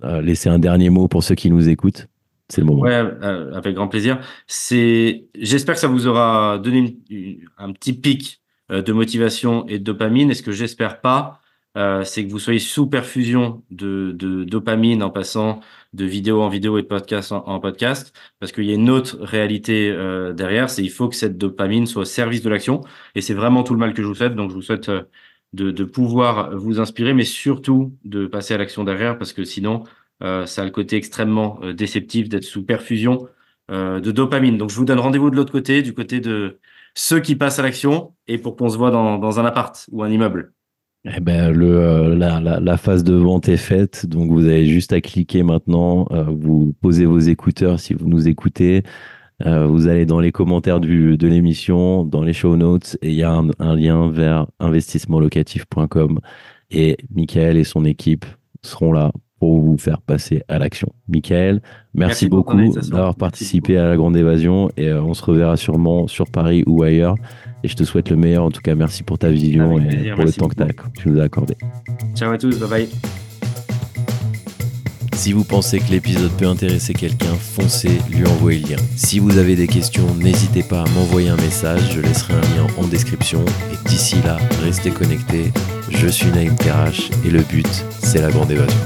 Speaker 2: euh, laisser un dernier mot pour ceux qui nous écoutent, c'est le moment.
Speaker 3: Ouais, euh, avec grand plaisir. C'est, j'espère que ça vous aura donné une, une, un petit pic euh, de motivation et de dopamine. Et ce que j'espère pas, euh, c'est que vous soyez sous perfusion de, dopamine en passant de vidéo en vidéo et de podcast en, podcast, parce qu'il y a une autre réalité euh, derrière, c'est il faut que cette dopamine soit au service de l'action, et c'est vraiment tout le mal que je vous souhaite. Donc je vous souhaite euh, de, pouvoir vous inspirer, mais surtout de passer à l'action derrière, parce que sinon, ça a le côté extrêmement déceptif d'être sous perfusion de dopamine. Donc je vous donne rendez-vous de l'autre côté, du côté de ceux qui passent à l'action, et pour qu'on se voit dans un appart ou un immeuble.
Speaker 2: Eh ben, le, euh, la, phase de vente est faite, donc vous avez juste à cliquer maintenant, euh, vous posez vos écouteurs si vous nous écoutez, euh, vous allez dans les commentaires de l'émission, dans les show notes, et il y a un, un lien vers investissementlocatif.com et Michael et son équipe seront là pour vous faire passer à l'action. Michael, merci, merci beaucoup d'avoir participé à la Grande Évasion et on se reverra sûrement sur Paris ou ailleurs. Et je te souhaite le meilleur. En tout cas, merci pour ta vision
Speaker 3: Avec
Speaker 2: et
Speaker 3: plaisir,
Speaker 2: pour le temps
Speaker 3: beaucoup.
Speaker 2: que tu nous as accordé.
Speaker 3: Ciao à tous, bye bye.
Speaker 2: Si vous pensez que l'épisode peut intéresser quelqu'un, foncez, lui envoyer le lien. Si vous avez des questions, n'hésitez pas à m'envoyer un message, je laisserai un lien en description. Et d'ici là, restez connectés. Je suis Naïm Karash et le but, c'est la grande évasion.